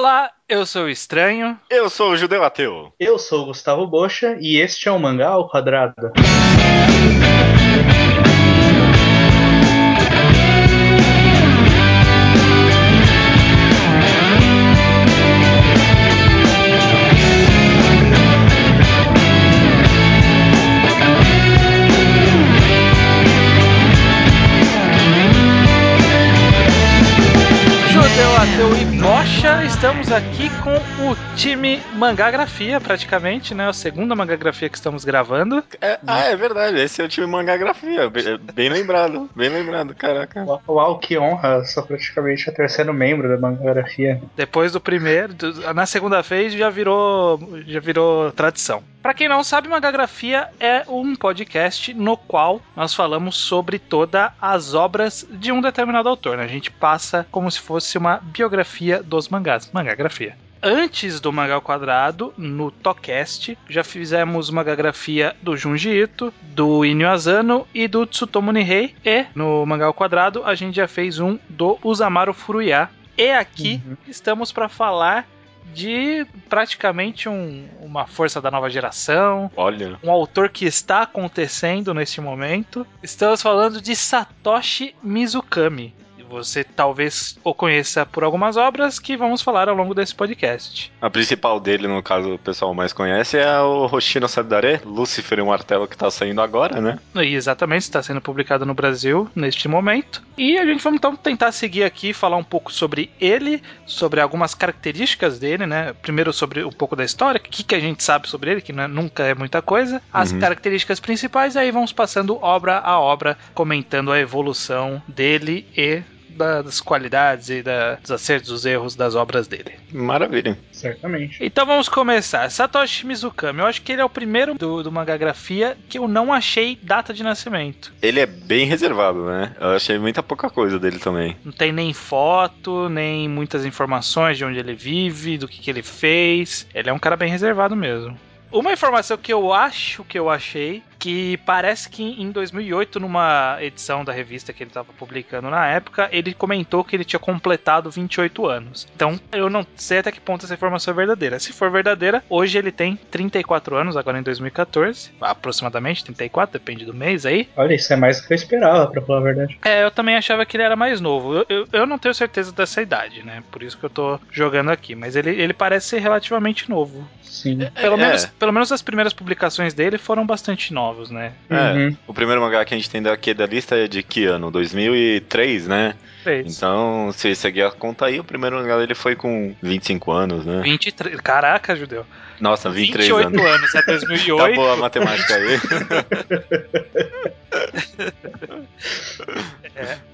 Olá, eu sou o Estranho. Eu sou o Judeu Ateu. Eu sou o Gustavo Bocha e este é o Mangá ao Quadrado. Estamos aqui com o time Mangagrafia, praticamente, né? A segunda Mangagrafia que estamos gravando. É, ah, é verdade. Esse é o time Mangagrafia. Bem, bem lembrado. Bem lembrado, caraca. Uau, que honra, sou praticamente o terceiro membro da Mangagrafia. Depois do primeiro, na segunda vez já virou, já virou tradição. Pra quem não sabe, Mangagrafia é um podcast no qual nós falamos sobre todas as obras de um determinado autor. né? A gente passa como se fosse uma biografia dos mangás. Mangagrafia. Antes do Mangá ao Quadrado, no Tocast, já fizemos Mangagrafia do Junji Ito, do Inyo Asano e do Tsutomu Nihei. E no Mangá ao Quadrado, a gente já fez um do Usamaru Furuya. E aqui estamos para falar de praticamente um- uma força da nova geração, Olha. um autor que está acontecendo neste momento. Estamos falando de Satoshi Mizukami. Você talvez o conheça por algumas obras que vamos falar ao longo desse podcast. A principal dele, no caso, o pessoal mais conhece, é o Hoshino Sadare, Lucifer e o Martelo, que tá saindo agora, né? E exatamente, está sendo publicado no Brasil neste momento. E a gente vai então tentar seguir aqui, falar um pouco sobre ele, sobre algumas características dele, né? Primeiro sobre um pouco da história, o que, que a gente sabe sobre ele, que é- nunca é muita coisa. As Uhum. características principais, aí vamos passando obra a obra, comentando a evolução dele e das qualidades e da- dos acertos, dos erros das obras dele. Maravilha. Certamente. Então vamos começar. Satoshi Mizukami, eu acho que ele é o primeiro do, do Mangagrafia que eu não achei data de nascimento. Ele é bem reservado, né? Eu achei muita pouca coisa dele também. Não tem nem foto, nem muitas informações de onde ele vive, do que, que ele fez. Ele é um cara bem reservado mesmo. Uma informação que eu acho que eu achei, que parece que em 2008, numa edição da revista que ele estava publicando na época, ele comentou que ele tinha completado 28 anos. Então, eu não sei até que ponto essa informação é verdadeira. Se for verdadeira, hoje ele tem 34 anos, agora em 2014, aproximadamente 34, depende do mês aí. Olha, isso é mais do que eu esperava, pra falar a verdade. É, eu também achava que ele era mais novo. Eu, eu, eu não tenho certeza dessa idade, né? Por isso que eu tô jogando aqui. Mas ele, ele parece ser relativamente novo. Sim. Pelo, É. menos, pelo menos as primeiras publicações dele foram bastante novos, né? É, Uhum. o primeiro mangá que a gente tem daqui da lista é de que ano? 2003, né? Fez. Então, se seguir a conta aí, o primeiro mangá dele foi com 25 anos, né? 23. Caraca, Judeu. Nossa, 23 28 anos. anos, é Tá 2008. boa a matemática aí.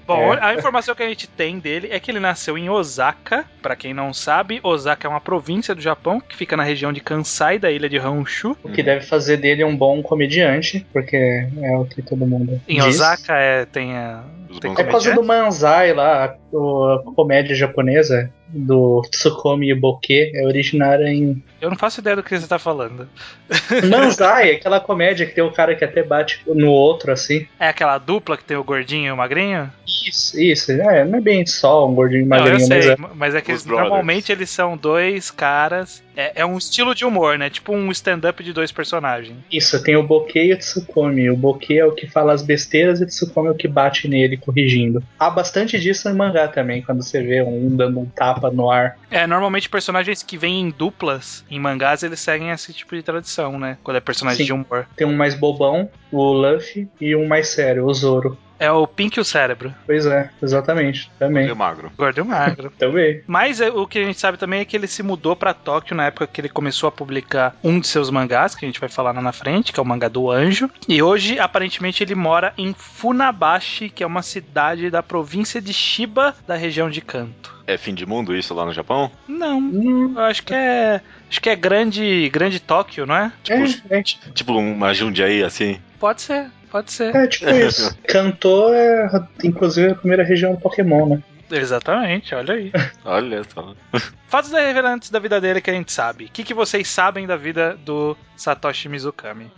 Bom, É. a informação que a gente tem dele é que ele nasceu em Osaka. Pra quem não sabe, Osaka é uma província do Japão que fica na região de Kansai, da ilha de Honshu. O que deve fazer dele um bom comediante, porque é o que todo mundo Em diz. Osaka é, tem a. Os Tem É por causa do Manzai lá, a, a comédia japonesa do Tsukomi Boke, é originária em Eu não faço ideia do que você tá falando. Manzai, aquela comédia que tem o cara que até bate no outro assim. É aquela dupla que tem o gordinho e o magrinho? Isso, isso. É, não é bem só um gordinho Não, eu magrinho, mas sei, é. mas é que eles- normalmente eles são dois caras. É, é um estilo de humor, né? Tipo um stand-up de dois personagens. Isso, tem o Boke e o Tsukomi. O Boke é o que fala as besteiras e o Tsukomi é o que bate nele, corrigindo. Há bastante disso em mangá também, quando você vê um dando um tapa no ar. É, normalmente personagens que vêm em duplas em mangás, eles seguem esse tipo de tradição, né? Quando é personagem Sim. de humor. Tem um mais bobão, o Luffy, e um mais sério, o Zoro. É o Pink e o Cérebro. Pois é, exatamente. Também. Meio magro. Gordo e o magro. Também. Mas é, o que a gente sabe também é que ele se mudou pra Tóquio na época que ele começou a publicar um de seus mangás, que a gente vai falar lá na frente, que é o mangá do Anjo. E hoje, aparentemente, ele mora em Funabashi, que é uma cidade da província de Shiba, da região de Kanto. É fim de mundo isso lá no Japão? Não, Hum, eu acho que é. Acho que é grande, grande Tóquio, não é? é, é, Tipo uma Jundiaí, assim? Pode ser, pode ser. é tipo isso. Kanto é, inclusive, a primeira região do Pokémon, né? Exatamente, olha aí. Olha só. Fatos relevantes da vida dele que a gente sabe. O que, que vocês sabem da vida do Satoshi Mizukami?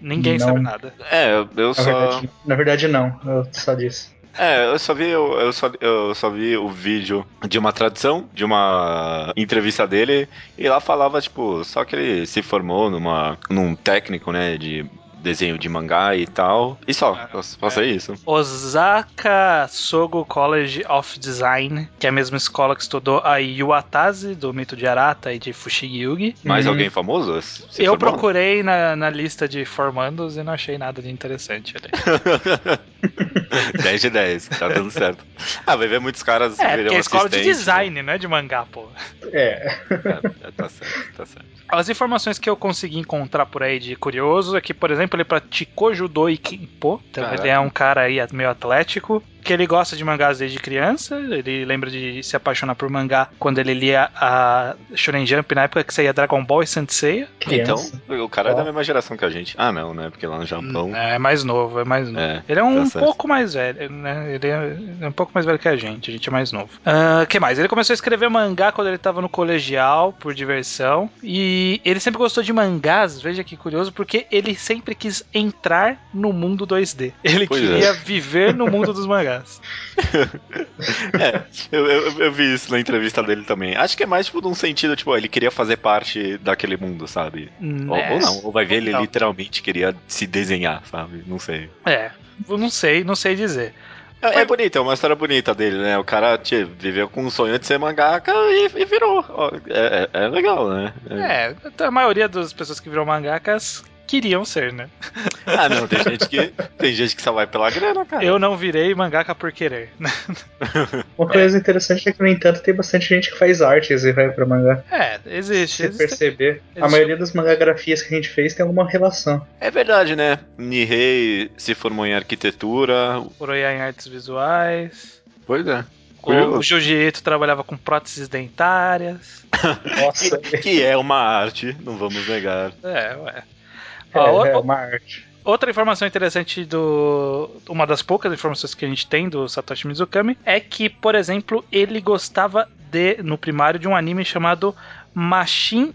Ninguém Não. sabe nada. É, eu- eu Na só. verdade, na verdade, não. Eu só disse. É, eu só vi, eu, eu só, eu só vi o vídeo de uma tradução, de uma entrevista dele, e lá falava, tipo, só que ele se formou numa, num técnico, né, de desenho de mangá e tal. E só, É, só só isso. Osaka Sogo College of Design, que é a mesma escola que estudou a Yuatase, do mito de Arata e de Fushigi Yugi. Mais Uhum. alguém famoso? se Eu formou? procurei na, na lista de formandos e não achei nada de interessante ali. 10 de 10, tá dando certo. Ah, vai ver muitos caras É, viram é escola de assistentes, design, não é de mangá, pô. É. né? É, tá certo, tá certo. As informações que eu consegui encontrar por aí de curioso é que, por exemplo, ele praticou judô e kimpo. Então Caraca. ele é um cara aí meio atlético. Que ele gosta de mangás desde criança. Ele lembra de se apaixonar por mangá quando ele lia a Shonen Jump na época que saía Dragon Ball e. Criança. Então, o cara é da mesma geração que a gente. Ah, não, né? Porque lá no Japão. É mais novo, é mais novo. É, Ele é um tá pouco mais velho, né? Ele é, é um pouco mais velho que a gente, a gente é mais novo. O que mais? Ele começou a escrever mangá quando ele tava no colegial, por diversão. E ele sempre gostou de mangás, veja que curioso, porque ele sempre quis entrar no mundo 2D. Ele Pois queria é. viver no mundo dos mangás. É, eu, eu, eu vi isso na entrevista dele também. Acho que é mais tipo num sentido, tipo, ele queria fazer parte daquele mundo, sabe? Ou, Né? ou não, ou vai ver, ele Não. literalmente queria se desenhar, sabe? Não sei. É, eu não sei, não sei dizer. É, é bonito, é uma história bonita dele, né? O cara tchê, viveu com um sonho de ser mangaka e, e virou. É, é- é legal, né? É. É, a maioria das pessoas que viram mangakas queriam ser, né? Ah, não, tem gente que tem gente que só vai pela grana, cara. Eu não virei mangaka por querer. Uma coisa interessante é que, no entanto, tem bastante gente que faz artes e vai pra mangá. É, Se existe. você existe perceber, a existe- maioria das mangagrafias que a gente fez tem alguma relação. É verdade, né? Nihei se formou em arquitetura. Kuroya em artes visuais. Pois é. O, o trabalhava com próteses dentárias. Nossa, Que é uma arte, não vamos negar. É, ué. É, Ó, é uma arte. outra informação interessante do. Uma das poucas informações que a gente tem do Satoshi Mizukami é que, por exemplo, ele gostava de, no primário, de um anime chamado Mashin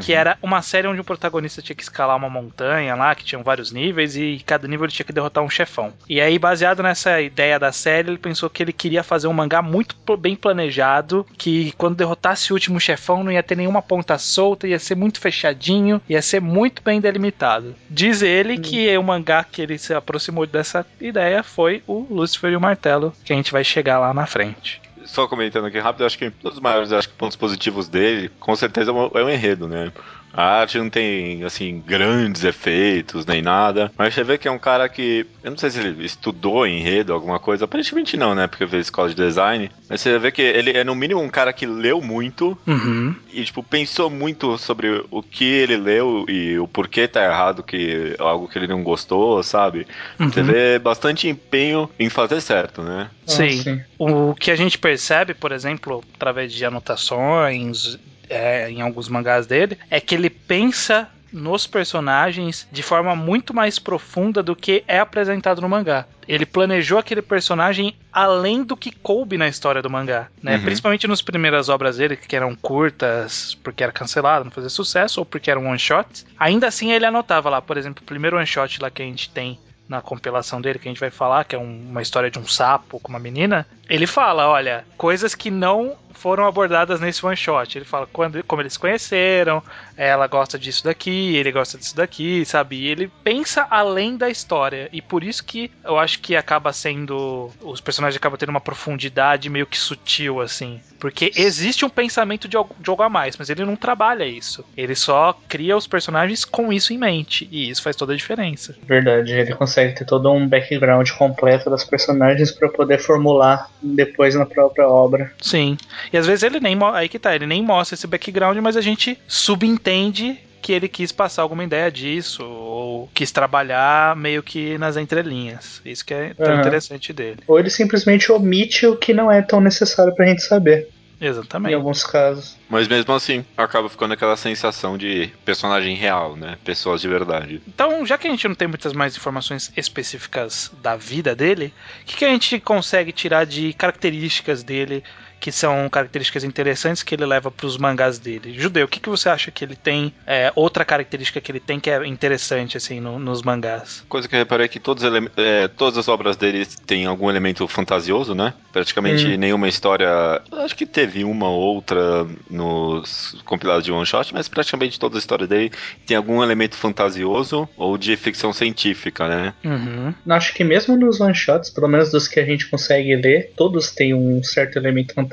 Que Uhum. era uma série onde o protagonista tinha que escalar uma montanha lá, que tinham vários níveis, e cada nível ele tinha que derrotar um chefão. E aí, baseado nessa ideia da série, ele pensou que ele queria fazer um mangá muito bem planejado, que quando derrotasse o último chefão não ia ter nenhuma ponta solta, ia ser muito fechadinho, ia ser muito bem delimitado. Diz ele que o mangá que ele se aproximou dessa ideia foi o Lucifer e o Martelo, que a gente vai chegar lá na frente. Só comentando aqui rápido, acho que um dos maiores acho que pontos positivos dele, com certeza, é o é enredo, né? A arte não tem, assim, grandes efeitos nem nada, mas você vê que é um cara que, eu não sei se ele estudou enredo, alguma coisa, aparentemente não, né? Porque fez escola de design, mas você vê que ele é, no mínimo, um cara que leu muito Uhum. e, tipo, pensou muito sobre o que ele leu e o porquê tá errado, que algo que ele não gostou, sabe? Você Uhum. vê bastante empenho em fazer certo, né? Ah, Sim. O que a gente percebe, por exemplo, através de anotações é, em alguns mangás dele, é que ele pensa nos personagens de forma muito mais profunda do que é apresentado no mangá. Ele planejou aquele personagem além do que coube na história do mangá, né? Uhum. Principalmente nas primeiras obras dele, que eram curtas, porque era cancelado, não fazia sucesso, ou porque eram one shot. Ainda assim ele anotava lá, por exemplo, o primeiro one shot lá que a gente tem na compilação dele, que a gente vai falar, que é um- uma história de um sapo com uma menina, ele fala, olha, coisas que não foram abordadas nesse one shot. Ele fala quando, como eles se conheceram, ela gosta disso daqui, ele gosta disso daqui, sabe? E ele pensa além da história. E por isso que eu acho que acaba sendo. Os personagens acabam tendo uma profundidade meio que sutil, assim. Porque existe um pensamento de algo a mais, mas ele não trabalha isso. Ele só cria os personagens com isso em mente. E isso faz toda a diferença. Verdade, ele consegue ter todo um background completo das personagens pra poder formular depois na própria obra. Sim. E às vezes ele nem. Aí que tá, ele nem mostra esse background, mas a gente subentende que ele quis passar alguma ideia disso, ou quis trabalhar meio que nas entrelinhas. Isso que é tão Aham. interessante dele. Ou ele simplesmente omite o que não é tão necessário pra gente saber, em Exatamente. alguns casos. Mas mesmo assim, acaba ficando aquela sensação de personagem real, né? Pessoas de verdade. Então, já que a gente não tem muitas mais informações específicas da vida dele, o que, que a gente consegue tirar de características dele que são características interessantes que ele leva para os mangás dele. Judeu, o que, que você acha que ele tem? É, outra característica que ele tem que é interessante assim no, nos mangás? Coisa que eu reparei é que todos é, todas as obras dele têm algum elemento fantasioso, né? Praticamente hum. nenhuma história. Acho que teve uma ou outra nos compilados de one shot, mas praticamente toda a história dele tem algum elemento fantasioso ou de ficção científica, né? Uhum. Acho que mesmo nos one shots, pelo menos dos que a gente consegue ler, todos têm um certo elemento fantasioso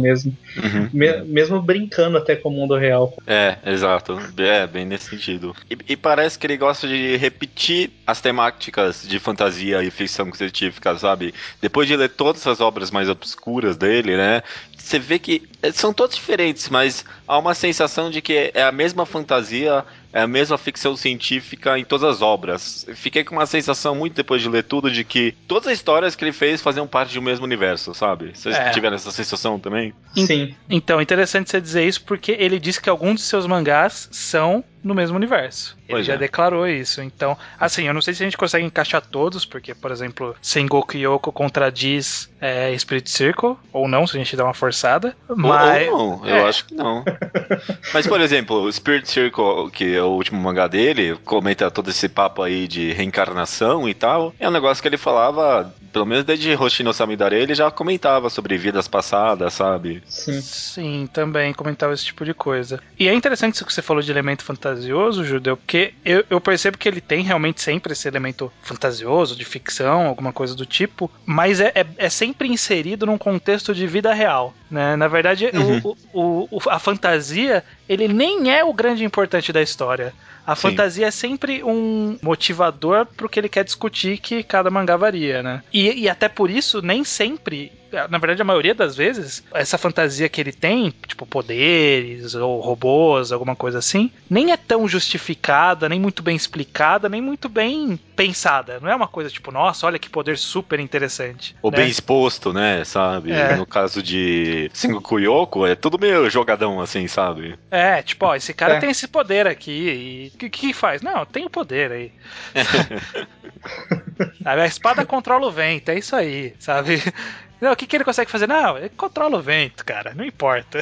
mesmo. Uhum. Me mesmo brincando até com o mundo real. É, exato. É, bem nesse sentido. E, e, parece que ele gosta de repetir as temáticas de fantasia e ficção científica, sabe? Depois de ler todas as obras mais obscuras dele, né? Você vê que são todos diferentes, mas há uma sensação de que é a mesma fantasia é a mesma ficção científica em todas as obras. Fiquei com uma sensação, muito depois de ler tudo, de que todas as histórias que ele fez faziam parte do mesmo universo, sabe? Vocês é. tiveram essa sensação também? Sim. Então, interessante você dizer isso, porque ele disse que alguns de seus mangás são no mesmo universo. Ele pois já é. declarou isso. Então, assim, eu não sei se a gente consegue encaixar todos, porque, por exemplo, Sengoku Yoko contradiz é, Spirit Circle, ou não, se a gente der uma forçada. Mas... Ou, ou não, eu é. acho que não. mas, por exemplo, o Spirit Circle, que é o último mangá dele, comenta todo esse papo aí de reencarnação e tal. É um negócio que ele falava, pelo menos desde Hoshino Samidare, ele já comentava sobre vidas passadas, sabe? Sim. Sim, também comentava esse tipo de coisa. E é interessante isso que você falou de elemento fantasioso, Judeu, porque eu, eu percebo que ele tem realmente sempre esse elemento fantasioso, de ficção, alguma coisa do tipo, mas é, é, é sempre inserido num contexto de vida real. Né? Na verdade, uhum. o, o, o, a fantasia ele nem é o grande importante da história. A Sim. fantasia é sempre um motivador pro que ele quer discutir que cada mangá varia, né? E, e até por isso, nem sempre na verdade, a maioria das vezes, essa fantasia que ele tem, tipo poderes ou robôs, alguma coisa assim, nem é tão justificada, nem muito bem explicada, nem muito bem pensada. Não é uma coisa tipo, nossa, olha que poder super interessante. Ou né? bem exposto, né? Sabe? É. No caso de Sengoku Yoko, é tudo meio jogadão assim, sabe? É, tipo, ó, esse cara é. tem esse poder aqui. E o que, que faz? Não, tem o poder aí. a espada controla o vento, é isso aí, sabe? Não, o que, que ele consegue fazer? Não, ele controla o vento, cara, não importa.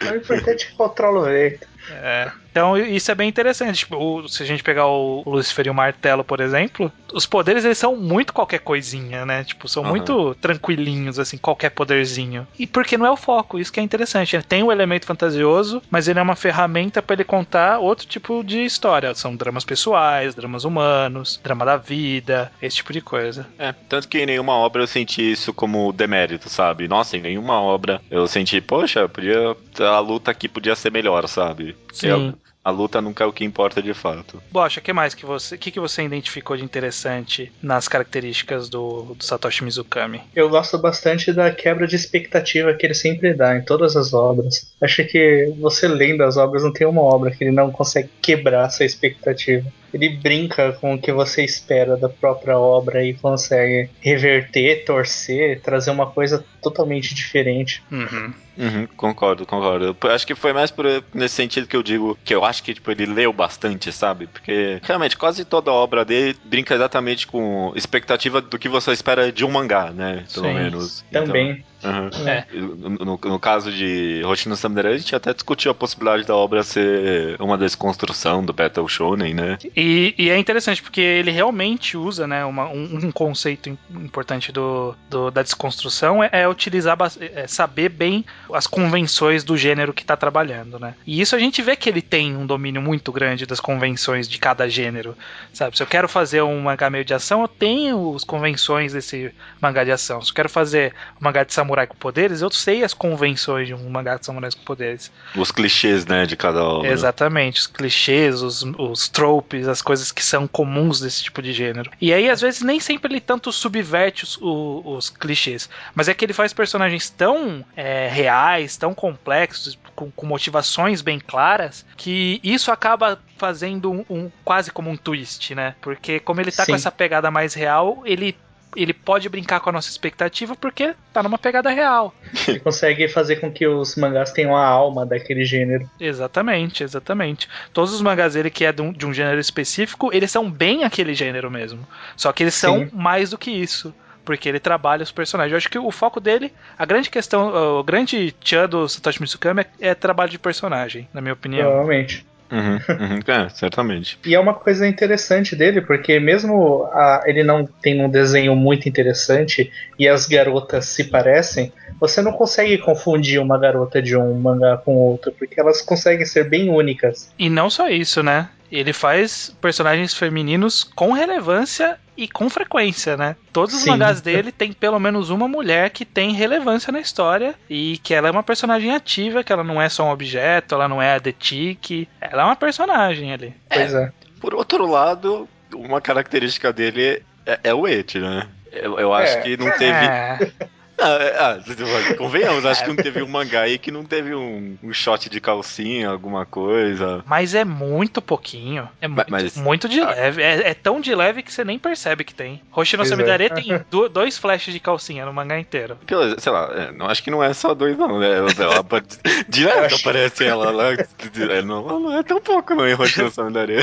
O importante é que controla o vento. É. Então isso é bem interessante. Tipo, o, se a gente pegar o Lucifer e o Martelo, por exemplo, os poderes eles são muito qualquer coisinha, né? Tipo, são uhum. muito tranquilinhos, assim, qualquer poderzinho. E porque não é o foco, isso que é interessante. Ele tem o um elemento fantasioso, mas ele é uma ferramenta para ele contar outro tipo de história. São dramas pessoais, dramas humanos, drama da vida, esse tipo de coisa. É, tanto que em nenhuma obra eu senti isso como demérito, sabe? Nossa, em nenhuma obra eu senti, poxa, podia a luta aqui podia ser melhor, sabe? Sim. Eu, a luta nunca é o que importa de fato. Bocha, o que mais que você, que, que você identificou de interessante nas características do, do, Satoshi Mizukami? Eu gosto bastante da quebra de expectativa que ele sempre dá em todas as obras. Acho que você lendo as obras não tem uma obra que ele não consegue quebrar essa expectativa ele brinca com o que você espera da própria obra e consegue reverter, torcer, trazer uma coisa totalmente diferente. Uhum. Uhum, concordo, concordo. Eu acho que foi mais por, nesse sentido que eu digo que eu acho que tipo, ele leu bastante, sabe? Porque realmente quase toda a obra dele brinca exatamente com expectativa do que você espera de um mangá, né? Pelo Sim, menos. Também. Então, Uhum. É. No, no, caso de Roshino Samudera, a gente até discutiu a possibilidade da obra ser uma desconstrução do Battle Shonen, né? E, e é interessante porque ele realmente usa, né, uma, um, um, conceito importante do, do da desconstrução é, é utilizar, é saber bem as convenções do gênero que está trabalhando, né? E isso a gente vê que ele tem um domínio muito grande das convenções de cada gênero, sabe? Se eu quero fazer um mangá meio de ação, eu tenho as convenções desse mangá de ação. Se eu quero fazer um mangá de samurai samurai com poderes, eu sei as convenções de um mangá de samurais com poderes. Os clichês, né, de cada obra. Exatamente, os clichês, os, os tropes, as coisas que são comuns desse tipo de gênero. E aí, às vezes, nem sempre ele tanto subverte os, os, os clichês, mas é que ele faz personagens tão é, reais, tão complexos, com, com, motivações bem claras, que isso acaba fazendo um, um, quase como um twist, né? Porque como ele tá Sim. com essa pegada mais real, ele ele pode brincar com a nossa expectativa porque tá numa pegada real. Ele consegue fazer com que os mangás tenham a alma daquele gênero. Exatamente, exatamente. Todos os mangás dele que é de um, de um gênero específico, eles são bem aquele gênero mesmo. Só que eles são Sim. mais do que isso porque ele trabalha os personagens. Eu acho que o foco dele, a grande questão, o grande tchan do Satoshi Mizukami é, é trabalho de personagem, na minha opinião. Provavelmente. Uhum, uhum, é, certamente. E é uma coisa interessante dele, porque mesmo a, ele não tem um desenho muito interessante e as garotas se parecem, você não consegue confundir uma garota de um mangá com outro, porque elas conseguem ser bem únicas. E não só isso, né? Ele faz personagens femininos com relevância e com frequência, né? Todos os Sim. mangás dele tem pelo menos uma mulher que tem relevância na história e que ela é uma personagem ativa, que ela não é só um objeto, ela não é a Detique, ela é uma personagem ali. Pois é. Por outro lado, uma característica dele é, é o et, né? Eu, eu acho É. que não teve. É, Ah, é, ah, convenhamos, acho que não teve um mangá aí que não teve um, um shot de calcinha, alguma coisa. mas é muito pouquinho. É muito, mas- muito de leve. É, é tão de leve que você nem percebe que tem. Hoshino Pois é. Samidare tem do- dois flashes de calcinha no mangá inteiro. Pelo, sei lá, é, não acho que não é só dois, não, né? Ela, direto aparece ela lá. É, não, não é tão pouco, não, em Roshino Samidare.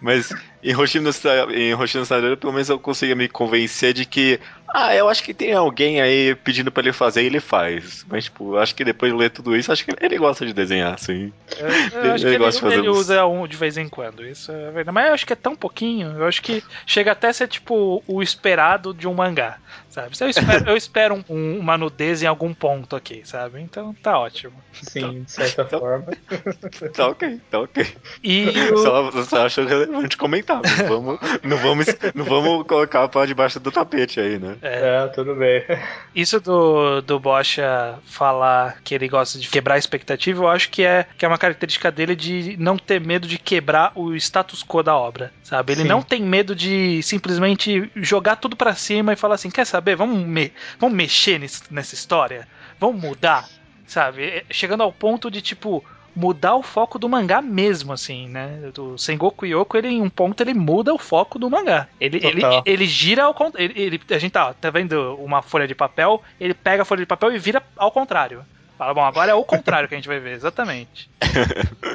Mas em Roshino, Sa- em Roshino Samidare, pelo menos eu conseguia me convencer de que, ah, eu acho que tem alguém aí pedindo pra ele fazer e ele faz. Mas, tipo, eu acho que depois de ler tudo isso, acho que ele gosta de desenhar, assim. Eu, eu acho que Ele ele, gosta de fazer ele usa um de vez em quando, isso é verdade. Mas eu acho que é tão pouquinho, eu acho que chega até a ser tipo o esperado de um mangá, sabe? Eu espero, eu espero um- um- uma nudez em algum ponto aqui, sabe? Então tá ótimo. Sim, de certa forma. Tá ok, tá ok. E só acho relevante comentar. Não vamos, não vamos, não vamos colocar pra debaixo do tapete aí, né? é, É, tudo bem. isso do, do Bocha falar que ele gosta de quebrar a expectativa, eu acho que é, que é uma característica dele de não ter medo de quebrar o status quo da obra, sabe? Ele Sim. não tem medo de simplesmente jogar tudo pra cima e falar assim: quer saber? Vamos, me vamos mexer nesse- nessa história? Vamos mudar, sabe? É, Chegando ao ponto de tipo. Mudar o foco do mangá mesmo, assim, né? Do Sengoku Yoko, ele em um ponto ele muda o foco do mangá. Ele, ele, Total. ele gira ao contrário. Ele, ele- a gente tá, tá vendo uma folha de papel, ele pega a folha de papel e vira ao contrário. Fala, bom, agora é o contrário que a gente vai ver, exatamente.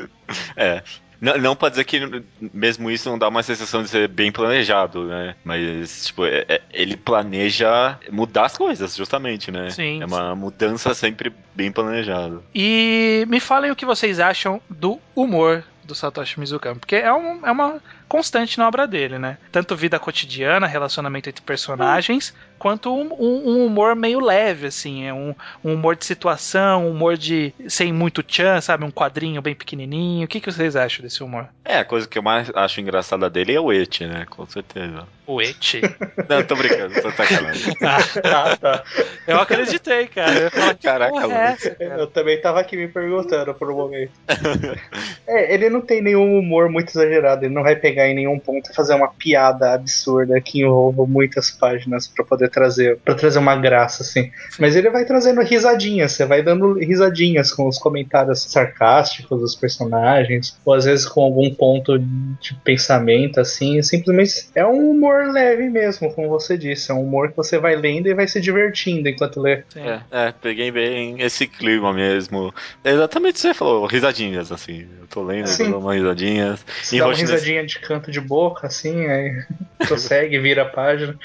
É. Não, não pode dizer que mesmo isso não dá uma sensação de ser bem planejado, né? Mas, tipo, é- é- ele planeja mudar as coisas, justamente, né? Sim, É uma mudança sempre bem planejada. E me falem o que vocês acham do humor do Satoshi Mizukami, porque é, um- é uma constante na obra dele, né? Tanto vida cotidiana, relacionamento entre personagens, quanto um, um- um humor meio leve, assim, é um, um humor de situação, um humor de sem muito tchan, sabe? Um quadrinho bem pequenininho. O que, que vocês acham desse humor? É, a coisa que eu mais acho engraçada dele é o et, né? Com certeza. O Eti. Não, tô brincando, tô sacanagem. Ah, tá. Eu acreditei, cara. Eu que Caraca, é essa, cara? Eu também tava aqui me perguntando por um momento. É, ele não tem nenhum humor muito exagerado, ele não vai pegar em nenhum ponto e fazer uma piada absurda que envolva muitas páginas pra poder trazer, para trazer uma graça assim. Mas ele vai trazendo risadinhas, você vai dando risadinhas com os comentários sarcásticos dos personagens, ou às vezes com algum ponto de pensamento assim, simplesmente é um humor leve mesmo, como você disse, é um humor que você vai lendo e vai se divertindo enquanto lê. É, é, peguei bem esse clima mesmo. É Exatamente o que você falou, risadinhas, assim. Eu tô lendo, Sim. dando umas risadinhas. Você E dá uma risadinha de canto de boca, assim, aí prossegue, vira a página.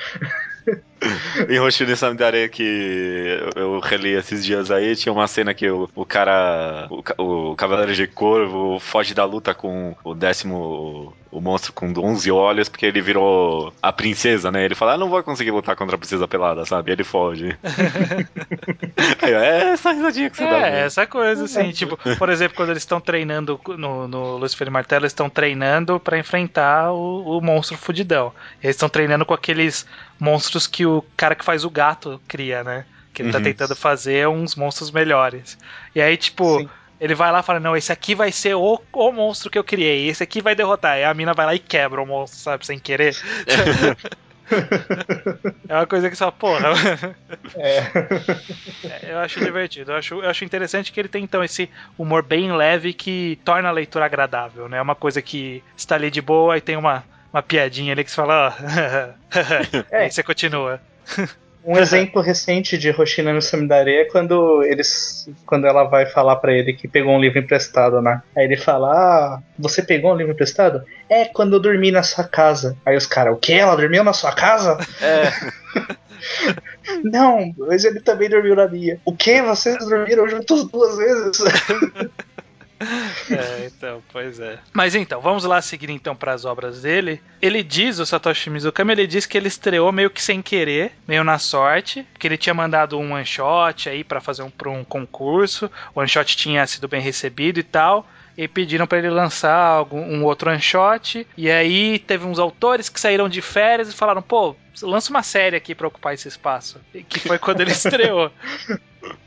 Em Roshino Samidare que eu- reli esses dias aí, tinha uma cena que o, o cara, o, o Cavaleiro de Corvo foge da luta com o décimo, o monstro com 11 olhos, porque ele virou a princesa, né? Ele fala, ah, não vou conseguir lutar contra a princesa pelada, sabe? E ele foge. aí, é essa risadinha que você dá. É, essa coisa, assim, tipo, por exemplo, quando eles estão treinando no, no Lucifer e Martelo, eles estão treinando pra enfrentar o, o monstro fudidão. Eles estão treinando com aqueles monstros que o cara que faz o gato cria, né? Que ele tá Uhum. tentando fazer uns monstros melhores. E aí, tipo, Sim. ele vai lá e fala: Não, esse aqui vai ser o, o monstro que eu criei, esse aqui vai derrotar. Aí a mina vai lá e quebra o monstro, sabe, sem querer. é uma coisa que só, porra. É. É, Eu acho divertido. Eu acho, eu acho interessante que ele tem então esse humor bem leve que torna a leitura agradável, né? É uma coisa que está ali de boa e tem uma, uma piadinha ali que você fala, ó. É. Aí você continua. Um exemplo recente de Hoshina no Samidare é quando eles. Quando ela vai falar pra ele que pegou um livro emprestado, né? Aí ele fala: Ah, você pegou um livro emprestado? É, quando eu dormi na sua casa. Aí os caras, o que? Ela dormiu na sua casa? É. Não, mas ele também dormiu na minha. O que? Vocês dormiram juntos duas vezes? É, então, pois é. Mas então, vamos lá seguir então para as obras dele. Ele diz, o Satoshi Mizukami, ele diz que ele estreou meio que sem querer, meio na sorte, que ele tinha mandado um one shot aí para fazer um, pra um concurso. O one shot tinha sido bem recebido e tal e pediram para ele lançar algum, um outro one shot. E aí teve uns autores que saíram de férias e falaram: pô, lança uma série aqui para ocupar esse espaço. Que foi quando ele estreou.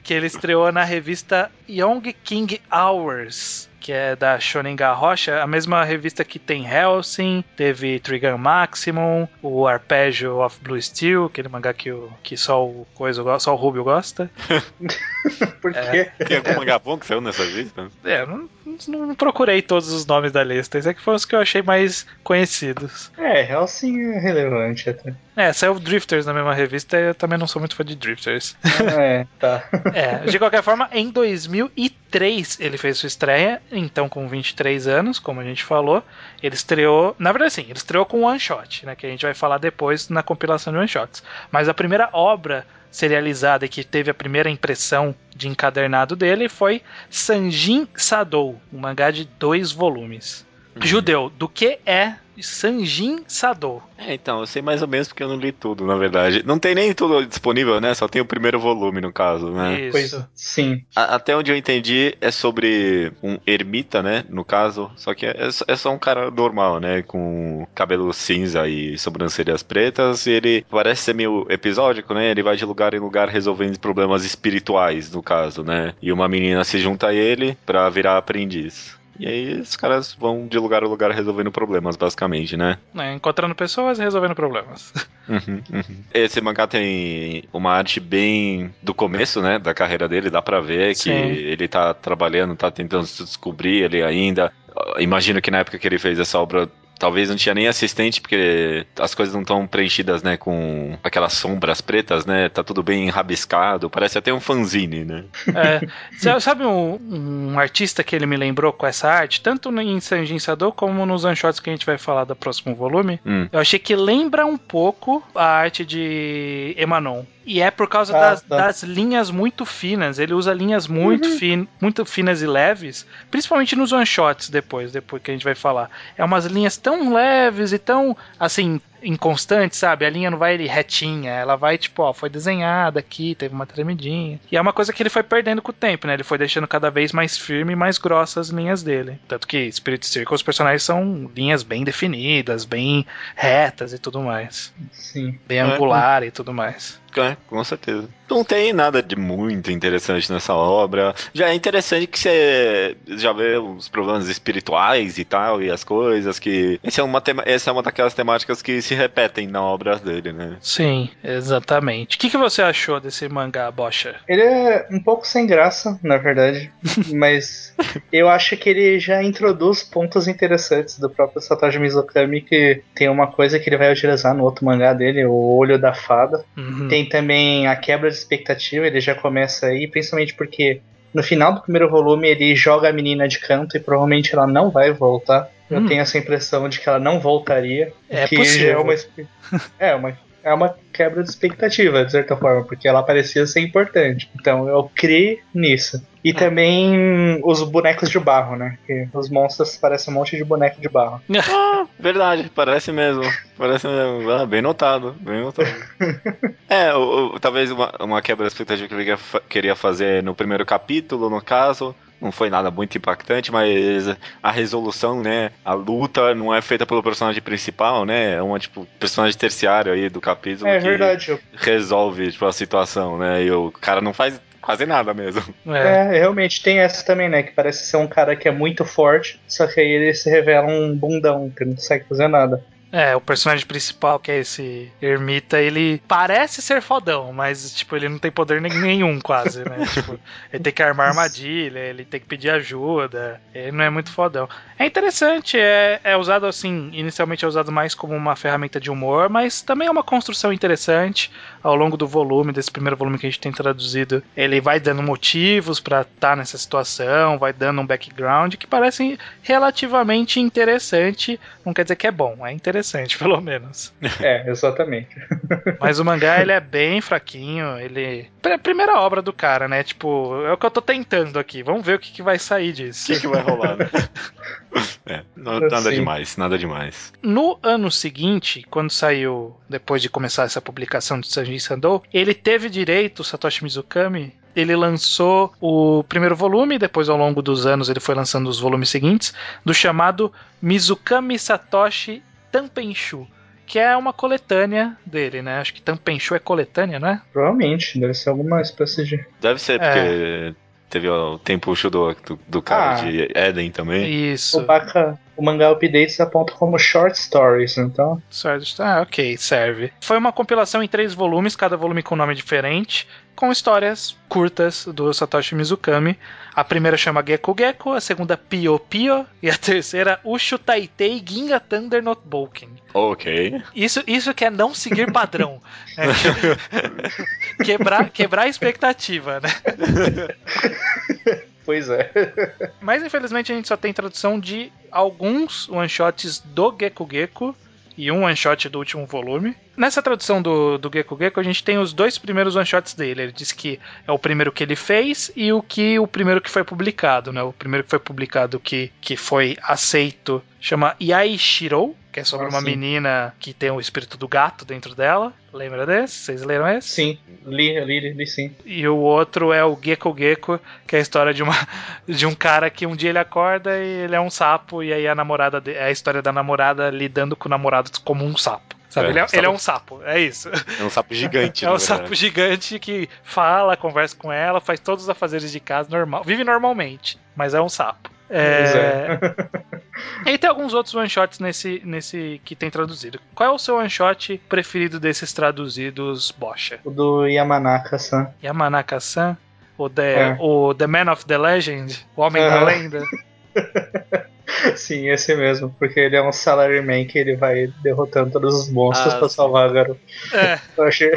Que ele estreou na revista Young King Hours que é da Shonen Rocha, a mesma revista que tem Helsing, teve Trigun Maximum, o Arpeggio of Blue Steel, aquele mangá que, o, que só o coisa só o Rubio gosta. Por quê? É, tem algum mangá bom que saiu nessa lista? É, não, não, procurei todos os nomes da lista, esses é que foram os que eu achei mais conhecidos. É, Helsing é relevante até. É, saiu Drifters na mesma revista e eu também não sou muito fã de Drifters. É, tá. é, de qualquer forma, em 2003 ele fez sua estreia, então com 23 anos, como a gente falou. Ele estreou, na verdade sim, ele estreou com One Shot, né, que a gente vai falar depois na compilação de One Shots. Mas a primeira obra serializada que teve a primeira impressão de encadernado dele foi Sanjin Sadou, um mangá de dois volumes. Uhum. Judeu, do que é Sanjin Sado. É, então, eu sei mais ou menos porque eu não li tudo, na verdade. Não tem nem tudo disponível, né? Só tem o primeiro volume, no caso, né? Isso. Pois, sim. A, até onde eu entendi é sobre um ermita, né? No caso. Só que é, é só um cara normal, né? Com cabelo cinza e sobrancelhas pretas. E ele parece ser meio episódico, né? Ele vai de lugar em lugar resolvendo problemas espirituais, no caso, né? E uma menina se junta a ele pra virar aprendiz. E aí os caras vão de lugar a lugar resolvendo problemas, basicamente, né? É, encontrando pessoas e resolvendo problemas. Uhum, uhum. Esse mangá tem uma arte bem do começo, né? Da carreira dele, dá pra ver Sim. que ele tá trabalhando, tá tentando se descobrir ele ainda. Imagino que na época que ele fez essa obra talvez não tinha nem assistente, porque as coisas não estão preenchidas, né, com aquelas sombras pretas, né? Tá tudo bem rabiscado, parece até um fanzine, né? É. Sabe um, um, artista que ele me lembrou com essa arte, tanto em Sanjin como nos anshots que a gente vai falar do próximo volume? Hum. Eu achei que lembra um pouco a arte de Emanon. E é por causa ah, das, tá. das, linhas muito finas. Ele usa linhas muito, uhum. fin, muito finas e leves, principalmente nos one shots depois, depois que a gente vai falar. É umas linhas tão leves e tão assim inconstante, sabe? A linha não vai retinha, ela vai tipo, ó, foi desenhada aqui, teve uma tremidinha. E é uma coisa que ele foi perdendo com o tempo, né? Ele foi deixando cada vez mais firme e mais grossas as linhas dele. Tanto que Spirit Circle, os personagens são linhas bem definidas, bem retas e tudo mais. Sim. Bem é. angular e tudo mais. É, com certeza. Não tem nada de muito interessante nessa obra. Já é interessante que você já vê os problemas espirituais e tal, e as coisas que. Essa é uma, tema... Essa é uma daquelas temáticas que se repetem na obra dele, né? Sim, exatamente. O que, que você achou desse mangá, Bocha? Ele é um pouco sem graça, na verdade. mas eu acho que ele já introduz pontos interessantes do próprio Satoshi Mizukami, que tem uma coisa que ele vai utilizar no outro mangá dele, o Olho da Fada. Uhum. Tem também a quebra de expectativa, ele já começa aí, principalmente porque no final do primeiro volume ele joga a menina de canto e provavelmente ela não vai voltar. Eu hum. tenho essa impressão de que ela não voltaria. É que possível. É uma, é uma é uma quebra de expectativa, de certa forma, porque ela parecia ser importante. Então eu criei nisso. E também os bonecos de barro, né? Que os monstros parecem um monte de boneco de barro. Ah, verdade, parece mesmo. Parece mesmo. Ah, bem notado, bem notado. é, o, o, talvez uma, uma quebra de expectativa que ele queria fazer no primeiro capítulo, no caso não foi nada muito impactante, mas a resolução, né, a luta não é feita pelo personagem principal, né, é uma, tipo, personagem terciário aí do capítulo é, que verdade. resolve, tipo, a situação, né, e o cara não faz quase nada mesmo. É. é. realmente tem essa também, né? Que parece ser um cara que é muito forte, só que aí ele se revela um bundão, que não consegue fazer nada. É, o personagem principal, que é esse ermita, ele parece ser fodão, mas, tipo, ele não tem poder nenhum, quase, né? tipo, ele tem que armar armadilha, ele tem que pedir ajuda, ele não é muito fodão. É interessante, é, é usado assim, inicialmente é usado mais como uma ferramenta de humor, mas também é uma construção interessante ao longo do volume, desse primeiro volume que a gente tem traduzido. Ele vai dando motivos para estar tá nessa situação, vai dando um background que parece relativamente interessante, não quer dizer que é bom, é interessante interessante, pelo menos. É, exatamente. Mas o mangá, ele é bem fraquinho, ele... É a primeira obra do cara, né? Tipo, é o que eu tô tentando aqui. Vamos ver o que, que vai sair disso. O que, que vai rolar, né? é, não- nada Sim. demais, nada demais. No ano seguinte, quando saiu, depois de começar essa publicação de Sanji Sandou, ele teve direito, o Satoshi Mizukami, ele lançou o primeiro volume, depois ao longo dos anos ele foi lançando os volumes seguintes, do chamado Mizukami Satoshi Tanpenshu, que é uma coletânea dele, né? Acho que Tanpenshu é coletânea, não é? Provavelmente, deve ser alguma espécie de. Deve ser porque teve o tempo do, do, do cara Ah. de Eden também. Isso. O, Baka, o mangá Updates aponta como short stories, então. Certo. Ah, ok, serve. Foi uma compilação em três volumes, cada volume com nome diferente, com histórias curtas do Satoshi Mizukami. A primeira chama Gecko Gecko, a segunda Pio Pio e a terceira Ushu Taitei Ginga Thunder Notebooking. Ok. Isso, isso que é não seguir padrão. É, que- quebrar, quebrar a expectativa, né? Pois é. Mas infelizmente a gente só tem tradução de alguns one-shots do Gecko Gecko e um one-shot do último volume. Nessa tradução do, do Gecko, a gente tem os dois primeiros one-shots dele. Ele diz que é o primeiro que ele fez e o que o primeiro que foi publicado, né? O primeiro que foi publicado que, que foi aceito chama Yai Shiro, que é sobre Ah, uma sim. menina que tem o espírito do gato dentro dela. Lembra desse? Vocês leram esse? Sim, li, li, li sim. E o outro é o Gecko Gecko, que é a história de, uma, de um cara que um dia ele acorda e ele é um sapo, e aí a namorada de- é a história da namorada lidando com o namorado como um sapo. Sabe? É, ele, é, sapo. ele é um sapo, é isso. É um sapo gigante, É um sapo gigante que fala, conversa com ela, faz todos os afazeres de casa normal, vive normalmente, mas é um sapo. Pois É... E tem alguns outros one-shots nesse, nesse que tem traduzido. Qual é o seu one-shot preferido desses traduzidos, Bocha? o do Yamanaka-san. Yamanaka-san? O the, É. o the Man of the Legend? O Homem da. Lenda? Sim, esse mesmo, porque ele é um salaryman que ele vai derrotando todos os monstros Ah, pra sim. salvar a garota. É, Eu achei.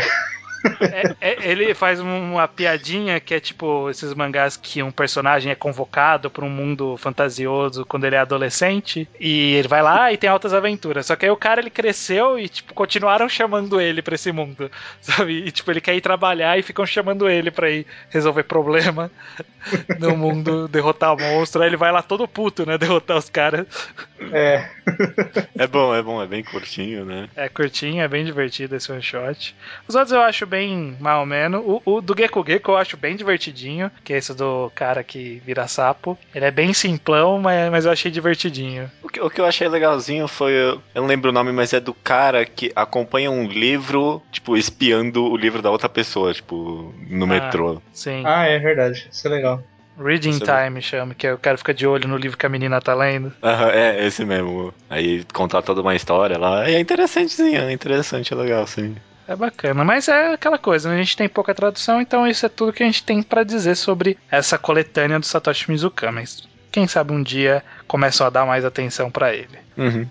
É- é- ele faz um- uma piadinha que é tipo esses mangás que um personagem é convocado para um mundo fantasioso quando ele é adolescente e ele vai lá e tem altas aventuras. Só que aí o cara ele cresceu e tipo continuaram chamando ele pra esse mundo, sabe? E tipo ele quer ir trabalhar e ficam chamando ele pra ir resolver problema no mundo, derrotar monstro. Aí ele vai lá todo puto, né, derrotar os caras. É, É bom, é bom, é bem curtinho, né? É curtinho, é bem divertido esse one shot. Os outros eu acho bem mal ou menos. O, o do Gecko Gecko eu acho bem divertidinho, que é esse do cara que vira sapo. Ele é bem simplão, mas, mas eu achei divertidinho. O que, o que eu achei legalzinho foi. Eu não lembro o nome, mas é do cara que acompanha um livro, tipo, espiando o livro da outra pessoa, tipo, no Ah. metrô. Sim. ah, é verdade, isso é legal. Reading Isso Time chama, que é o cara fica de olho no livro que a menina tá lendo. Aham, é, esse mesmo. Aí contar toda uma história lá. É interessantezinho, é interessante, é legal, sim. É bacana, mas é aquela coisa, né? a gente tem pouca tradução, então isso é tudo que a gente tem pra dizer sobre essa coletânea do Satoshi Mizukami. Quem sabe um dia começam a dar mais atenção pra ele. Uhum.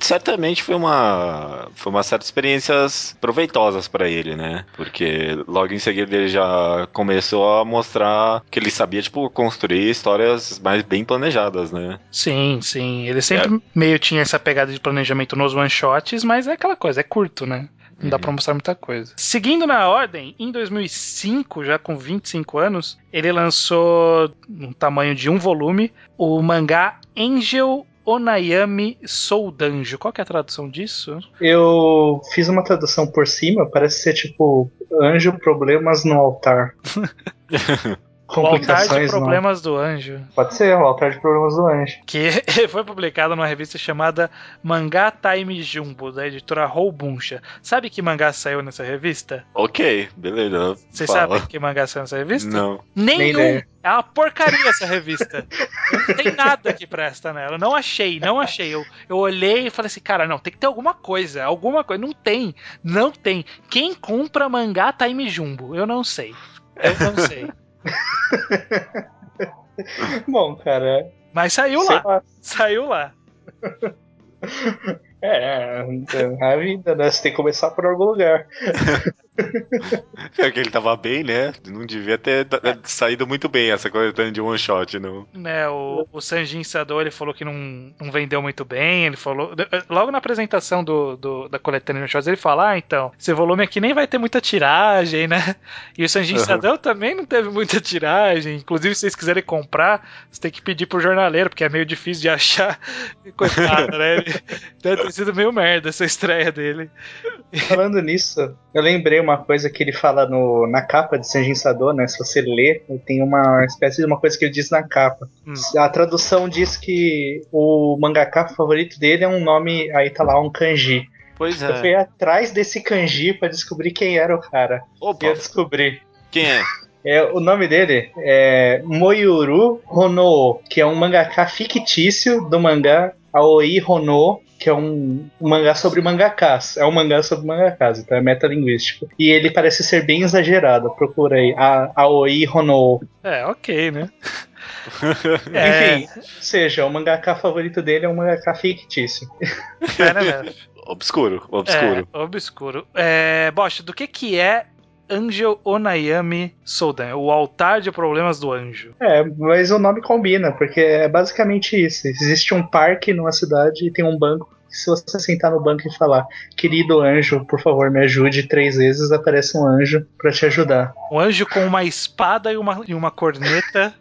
Certamente foi uma foi uma certa experiências proveitosas pra ele, né? Porque logo em seguida ele já começou a mostrar que ele sabia tipo construir histórias mais bem planejadas, né? Sim, sim. Ele sempre meio tinha essa pegada de planejamento nos one-shots, mas é aquela coisa, é curto, né? Não dá Uhum. pra mostrar muita coisa. Seguindo na ordem, em 2005, já com 25 anos, ele lançou, no tamanho de um volume, o mangá Angel Onayami Soudanjo. Qual que é a tradução disso? Eu fiz uma tradução por cima, parece ser tipo Anjo Problemas no Altar. O Altar de Problemas do Anjo. Pode ser, o Altar de Problemas do Anjo. Que foi publicado numa revista chamada Mangá Time Jumbo, da editora Roubuncha. Sabe que mangá saiu nessa revista? Ok, beleza. Vocês fala. sabem que mangá saiu nessa revista? Não. Nenhum. Nem. É uma porcaria essa revista. não tem nada que presta nela. Eu não achei, não achei. Eu, eu olhei e falei assim, cara, não, tem que ter alguma coisa. Alguma coisa. Não tem. Não tem. Quem compra mangá Time Jumbo? Eu não sei. Eu não sei. Bom, cara, Mas saiu lá. lá. Saiu lá. É, é a vida, né? Você tem que começar por algum lugar. É que ele tava bem, né? Não devia ter da- saído muito bem essa coletânea de one shot, não. né, o, o Sanjin Sado, ele falou que não, não vendeu muito bem, ele falou... Logo na apresentação do, do- da coletânea de shows, ele fala, ah, então, esse volume aqui nem vai ter muita tiragem, né? E o Sanjin Uhum. Sadão também não teve muita tiragem, inclusive se vocês quiserem comprar, você tem que pedir pro jornaleiro, porque é meio difícil de achar. Coitado, né? Ele deve ter sido meio merda essa estreia dele. Falando nisso, eu lembrei uma coisa que ele fala no, na capa de Sanjin Sado, né? Se você ler, tem uma espécie de uma coisa que ele diz na capa. Hum. A tradução diz que o mangaka favorito dele é um nome, aí tá lá um kanji. Pois Eu fui atrás desse kanji pra descobrir quem era o cara. E Opa, eu descobri. quem é? É, o nome dele é Moyuru Hono, que é um mangaka fictício do mangá Aoi Hono, que é um, um mangá sobre mangakas. É um mangá sobre mangakas, então é metalinguístico. E ele parece ser bem exagerado. Procura aí, a, Aoi Hono. É, ok, né? É, Enfim, ou seja, o mangaka favorito dele é um mangaka fictício. é, né? Obscuro, obscuro. É, obscuro. É, Bosch, do que que é Angel Onayami Soudan? O altar de problemas do anjo. É, mas o nome combina, porque é basicamente isso. Existe um parque numa cidade e tem um banco. Se você sentar no banco e falar, querido anjo, por favor, me ajude três vezes, aparece um anjo pra te ajudar. Um anjo com uma espada e uma, e uma corneta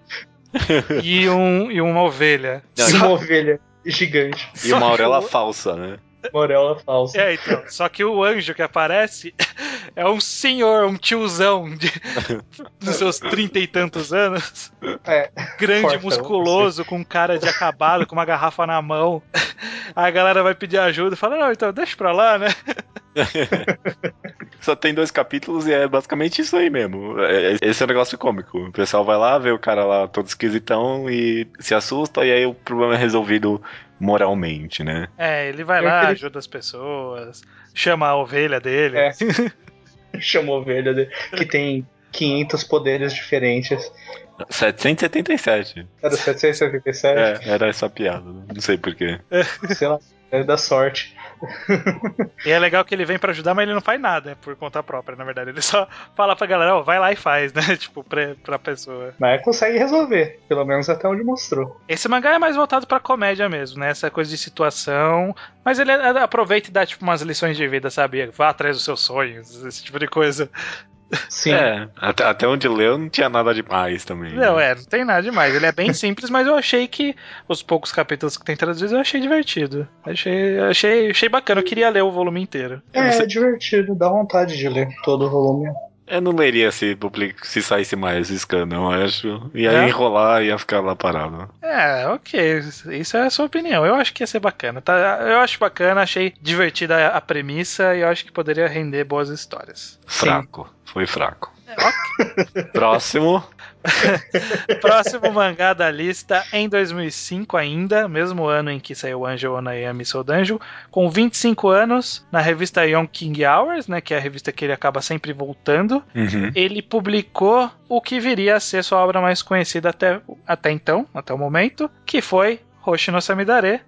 e, um, e uma ovelha. Não, E Só- uma ovelha gigante, E uma o- falsa, né? Morela falsa. É, então. Só que o anjo que aparece é um senhor, um tiozão de, dos seus trinta e tantos anos. É, Grande, Fortão, musculoso, com cara de acabado, com uma garrafa na mão. Aí a galera vai pedir ajuda e fala: Não, então deixa pra lá, né? Só tem dois capítulos e é basicamente isso aí mesmo. É- é- Esse é o negócio cômico. O pessoal vai lá, vê o cara lá todo esquisitão e se assusta, e aí o problema é resolvido moralmente, né? É, ele vai É lá, aquele- ajuda as pessoas, chama a ovelha dele. É. chama ovelha dele, que tem 500 poderes diferentes. 777. Era 777, É, era essa piada. Não sei porquê. sei lá, é da sorte. E é legal que ele vem pra ajudar, mas ele não faz nada, né, por conta própria, na verdade. Ele só fala pra galera, ó, vai lá e faz, né? Tipo, pra, pra pessoa. Mas consegue resolver, pelo menos até onde mostrou. Esse mangá é mais voltado pra comédia mesmo, né? Essa coisa de situação. Mas ele é- aproveita e dá, tipo, umas lições de vida, sabe? Vá atrás dos seus sonhos, esse tipo de coisa. Sim. É, até, até onde leu não tinha nada demais também. Não, né? é, não tem nada demais. Ele é bem simples, mas eu achei que os poucos capítulos que tem traduzidos eu achei divertido. Achei, achei, achei bacana. Eu queria ler o volume inteiro. É, Você- é divertido, dá vontade de ler todo o volume. Eu não leria se, public... se saísse mais Scan, eu acho. Ia É? enrolar e ia ficar lá parado. É, ok. Isso é a sua opinião. Eu acho que ia ser bacana. Tá? Eu acho bacana, achei divertida a premissa e eu acho que poderia render boas histórias. Fraco. Foi fraco. É, ok. Próximo. Próximo mangá da lista em 2005 ainda, mesmo ano em que saiu Angel Onayami Soudanjo, com 25 anos, na revista Young King Hours, né, que é a revista que ele acaba sempre voltando, Uhum. ele publicou o que viria a ser sua obra mais conhecida até, até então, até o momento, que foi Hoshi no Samidare,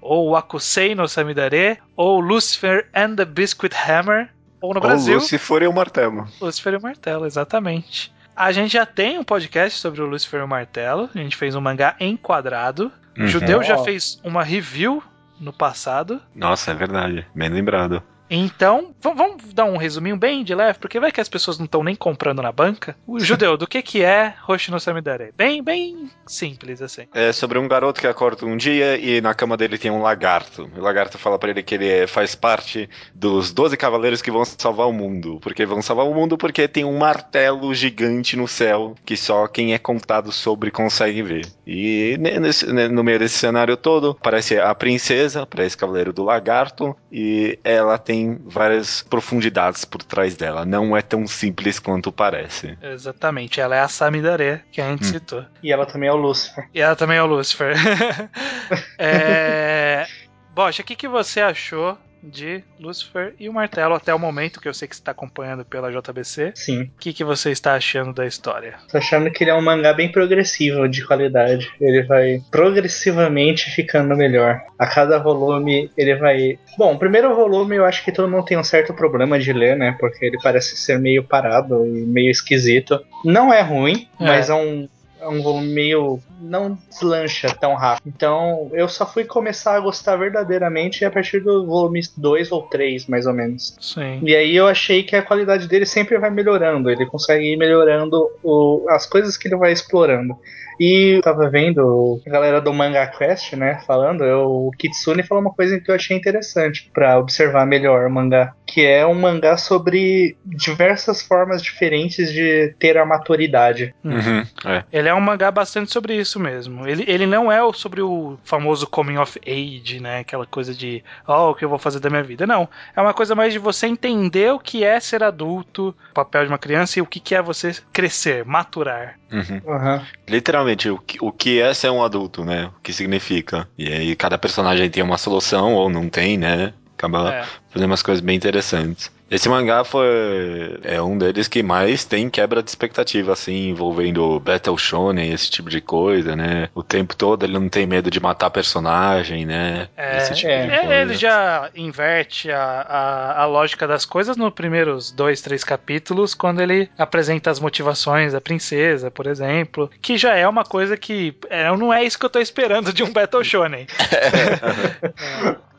ou Akusei no Samidare, ou Lucifer and the Biscuit Hammer, ou no O Brasil, Lucifer e o martelo. Lucifer e o Martelo, exatamente. A gente já tem um podcast sobre o Lucifer e o Martelo. A gente fez um mangá enquadrado. O Uhum. Judeu já fez uma review no passado. Nossa, é verdade. Bem lembrado. Então, vamos dar um resuminho bem de leve, porque vai que as pessoas não estão nem comprando na banca. O Judeu, do que que é Hoshi no Samidare? Bem, bem simples, assim. É sobre um garoto que acorda um dia e na cama dele tem um lagarto. O lagarto fala pra ele que ele é- faz parte dos 12 cavaleiros que vão salvar o mundo. Porque vão salvar o mundo porque tem um martelo gigante no céu que só quem é contado sobre consegue ver. E ne- nesse- ne- no meio desse cenário todo aparece a princesa para esse cavaleiro do lagarto e ela tem várias profundidades por trás dela. Não é tão simples quanto parece. Exatamente, ela é a Samidare, que a gente Hum. citou. E ela também é o Lucifer. E ela também é o Lucifer. é... Bosch, o que, que você achou de Lucifer e o Martelo até o momento, que eu sei que você está acompanhando pela JBC. Sim. O que, que você está achando da história? Tô achando que ele é um mangá bem progressivo de qualidade. Ele vai progressivamente ficando melhor. A cada volume ele vai. Bom, o primeiro volume eu acho que todo mundo tem um certo problema de ler, né? Porque ele parece ser meio parado e meio esquisito. Não é ruim, É. mas é um. É um volume meio. não deslancha tão rápido. Então eu só fui começar a gostar verdadeiramente a partir do volume 2 ou 3, mais ou menos. Sim. E aí eu achei que a qualidade dele sempre vai melhorando. Ele consegue ir melhorando o- as coisas que ele vai explorando. E eu tava vendo a galera do Manga Quest, né, falando, eu, o Kitsune falou uma coisa que eu achei interessante pra observar melhor o mangá, que é um mangá sobre diversas formas diferentes de ter a maturidade. Uhum, é. Ele é um mangá bastante sobre isso mesmo. Ele, ele não é sobre o famoso coming of age, né? Aquela coisa de, ó, o que eu vou fazer da minha vida. Não. É uma coisa mais de você entender o que é ser adulto, o papel de uma criança e o que que é você crescer, maturar. Uhum. Aham. Literalmente, o que, o que é ser um adulto, né? O que significa. E aí cada personagem tem uma solução, ou não tem, né? Acaba É. fazendo umas coisas bem interessantes. Esse mangá foi é um deles que mais tem quebra de expectativa, assim, envolvendo Battle Shonen, esse tipo de coisa, né? O tempo todo ele não tem medo de matar personagem, né? É, esse tipo é. de É, coisa. ele já inverte a, a, a lógica das coisas nos primeiros dois, três capítulos, quando ele apresenta as motivações da princesa, por exemplo, que já é uma coisa que é, não é isso que eu tô esperando de um Battle Shonen. É,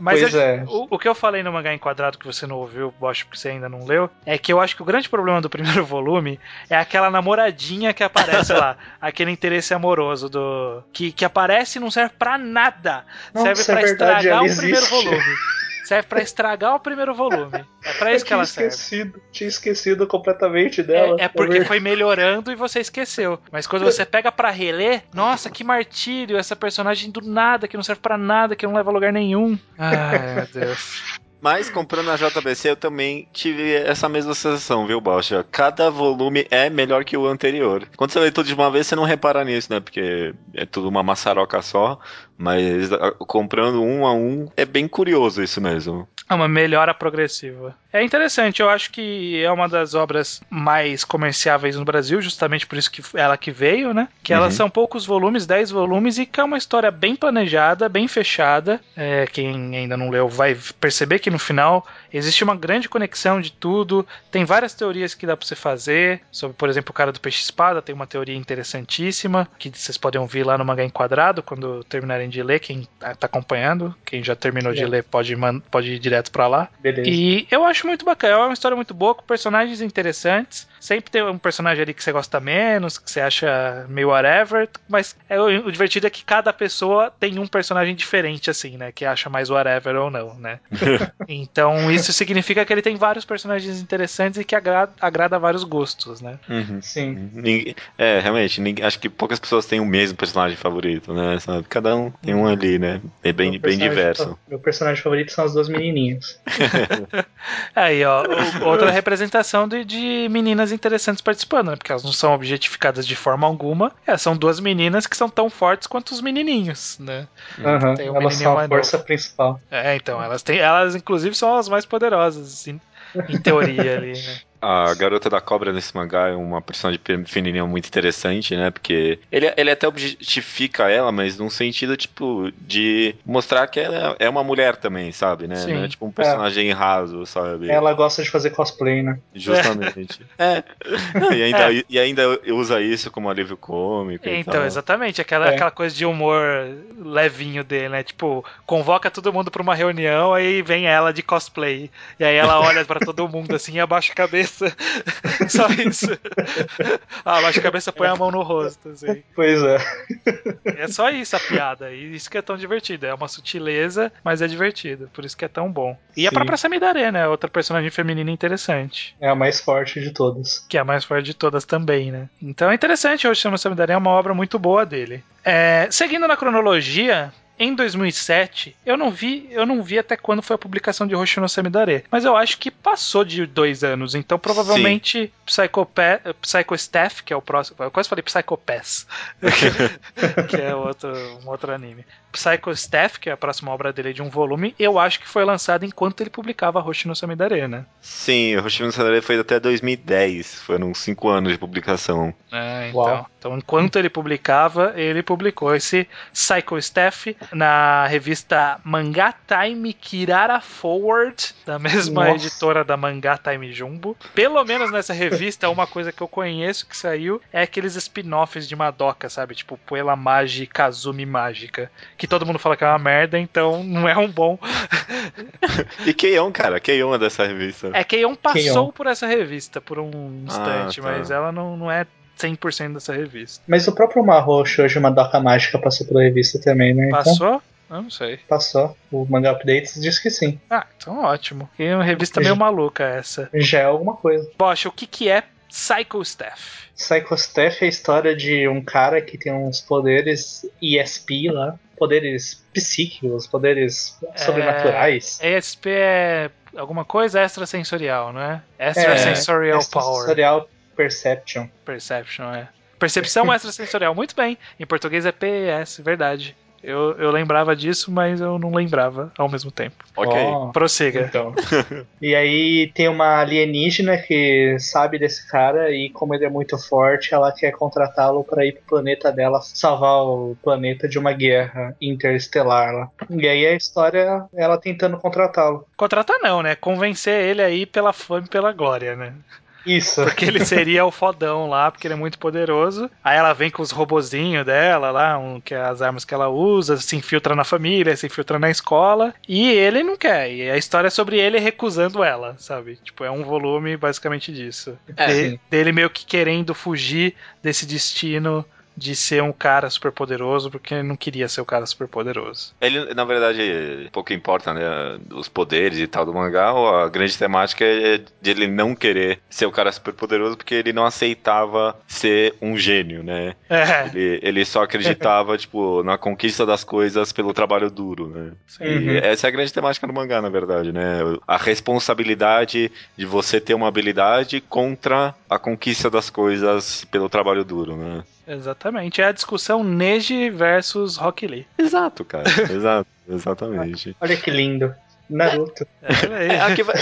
mas Pois eu- é. o, o que eu falei no mangá enquadrado que você não ouviu, Bosch, porque você ainda não leu, é que eu acho que o grande problema do primeiro volume é aquela namoradinha que aparece lá, aquele interesse amoroso do que, que aparece e não serve pra nada. Não, serve é pra verdade, estragar o primeiro volume. Serve pra estragar o primeiro volume. É pra isso que ela tinha serve. esquecido, tinha esquecido completamente dela. É, é porque verdade. foi melhorando e você esqueceu. Mas quando você pega pra reler, nossa, que martírio, essa personagem do nada, que não serve pra nada, que não leva a lugar nenhum. Ai, meu Deus. Mas comprando na JBC eu também tive essa mesma sensação, viu, Baucha? Cada volume é melhor que o anterior. Quando você lê tudo de uma vez, você não repara nisso, né? Porque é tudo uma maçaroca só. Mas comprando um a um, é bem curioso isso mesmo. É uma melhora progressiva. É interessante, eu acho que é uma das obras mais comerciáveis no Brasil, justamente por isso que ela que veio, né? Que elas Uhum. são poucos volumes, 10 volumes, e que é uma história bem planejada, bem fechada. É, quem ainda não leu vai perceber que no final existe uma grande conexão de tudo. Tem várias teorias que dá pra você fazer. Sobre, por exemplo, o cara do peixe espada tem uma teoria interessantíssima que vocês podem ouvir lá no Mangá Enquadrado quando terminarem de ler. Quem tá tá acompanhando, quem já terminou de É. ler pode, pode ir direto pra lá. Beleza. E eu acho muito bacana, é uma história muito boa, com personagens interessantes. Sempre tem um personagem ali que você gosta menos, que você acha meio whatever, mas é, o, o divertido é que cada pessoa tem um personagem diferente, assim, né? Que acha mais whatever ou não, né? então isso significa que ele tem vários personagens interessantes e que agrada, agrada a vários gostos, né? Uhum. Sim. Ninguém- é, realmente, ninguém- acho que poucas pessoas têm o mesmo personagem favorito, né? Sabe? Cada um tem um ali, né? É bem, bem diverso. Meu personagem favorito são as duas menininhas. Aí, ó, outra representação de, de meninas interessantes participando, né? Porque elas não são objetificadas de forma alguma. É, são duas meninas que são tão fortes quanto os menininhos, né? Aham, Tem um Elas são a mais força novo. principal. É, então, elas têm. Elas, inclusive, são as mais poderosas, assim, em teoria ali, né? A garota da cobra nesse mangá é uma personagem feminina muito interessante, né? Porque ele, ele até objetifica ela, mas num sentido, tipo, de mostrar que ela é uma mulher também, sabe, né? Sim. Não é tipo um personagem raso, sabe? Ela gosta de fazer cosplay, né? Justamente. é. E ainda, e ainda usa isso como alívio cômico. e Então, tal. exatamente, aquela, É. aquela coisa de humor levinho dele, né? Tipo, convoca todo mundo pra uma reunião, aí vem ela de cosplay. E aí ela olha pra todo mundo assim e abaixa a cabeça. Só isso. Ah, abaixa a cabeça, põe a mão no rosto, assim. Pois é. É só isso a piada. E isso que é tão divertido. É uma sutileza, mas é divertido. Por isso que é tão bom. E a Sim. própria Samidare, né? Outra personagem feminina interessante. É a mais forte de todas. Que é a mais forte de todas também, né? Então é interessante. Hoje Chama Samidare é uma obra muito boa dele. É, seguindo na cronologia. Em 2007, eu não vi, eu não vi até quando foi a publicação de Hoshino Samidare, mas eu acho que passou de dois anos, então provavelmente Psychopath, Psycho Staff, que é o próximo, eu quase falei Psychopath, que é outro, um outro anime. Psycho Staff, que é a próxima obra dele de um volume, eu acho que foi lançado enquanto ele publicava Hoshino Samidare, né? Sim, Hoshino Samidare foi até 2010, foram cinco anos de publicação. É, então, então, enquanto ele publicava, ele publicou esse Psycho Staff na revista Manga Time Kirara Forward, da mesma Nossa. editora da Manga Time Jumbo. Pelo menos nessa revista, uma coisa que eu conheço que saiu é aqueles spin-offs de Madoka, sabe? Tipo Puella Magi Kazumi Mágica. Que todo mundo fala que é uma merda, então não é um bom. E Keion, cara, Keion é dessa revista. É que Keion passou Keion. por essa revista por um instante, Ah, tá. mas ela não, não é 100% dessa revista. Mas o próprio Marro Shoujo Madoka Mágica passou pela revista também, né? Então, Passou? Eu não sei. passou. O Manga Updates diz que sim. Ah, então ótimo. E uma revista meio maluca essa. Já é alguma coisa. Bosch, o que, que é Psycho Staff? Psycho Staff é a história de um cara que tem uns poderes ESP lá. Poderes psíquicos, poderes sobrenaturais. ESP é alguma coisa extrasensorial, não é? Extrasensorial Power. Sensorial Perception. Perception, é. Percepção extrasensorial, muito bem. Em português é PES, verdade. Eu, eu lembrava disso, mas eu não lembrava ao mesmo tempo. Ok. Ó, Prossiga. Então. e aí tem uma alienígena que sabe desse cara e como ele é muito forte, ela quer contratá-lo para ir pro planeta dela salvar o planeta de uma guerra interestelar lá. E aí a história é ela tentando contratá-lo. Contratar não, né? Convencer ele aí pela fama e pela glória, né? Isso. Porque ele seria o fodão lá, porque ele é muito poderoso. Aí ela vem com os robozinhos dela lá, um, que é as armas que ela usa, se infiltra na família, se infiltra na escola. E ele não quer. E a história é sobre ele recusando ela, sabe? Tipo, é um volume basicamente disso. É, De- dele meio que querendo fugir desse destino de ser um cara super poderoso, porque ele não queria ser o cara super poderoso. Ele, na verdade, pouco importa, né? Os poderes e tal do mangá. A grande temática é de ele não querer ser o cara super poderoso porque ele não aceitava ser um gênio, né? É, Ele, ele só acreditava, tipo, na conquista das coisas pelo trabalho duro, né? Uhum. essa é a grande temática do mangá, na verdade, né? A responsabilidade de você ter uma habilidade contra a conquista das coisas pelo trabalho duro, né? Exatamente. É a discussão Neji versus Rock Lee. Exato, cara. Exato, exatamente. Olha que lindo. Naruto. É, É, aqui, vai,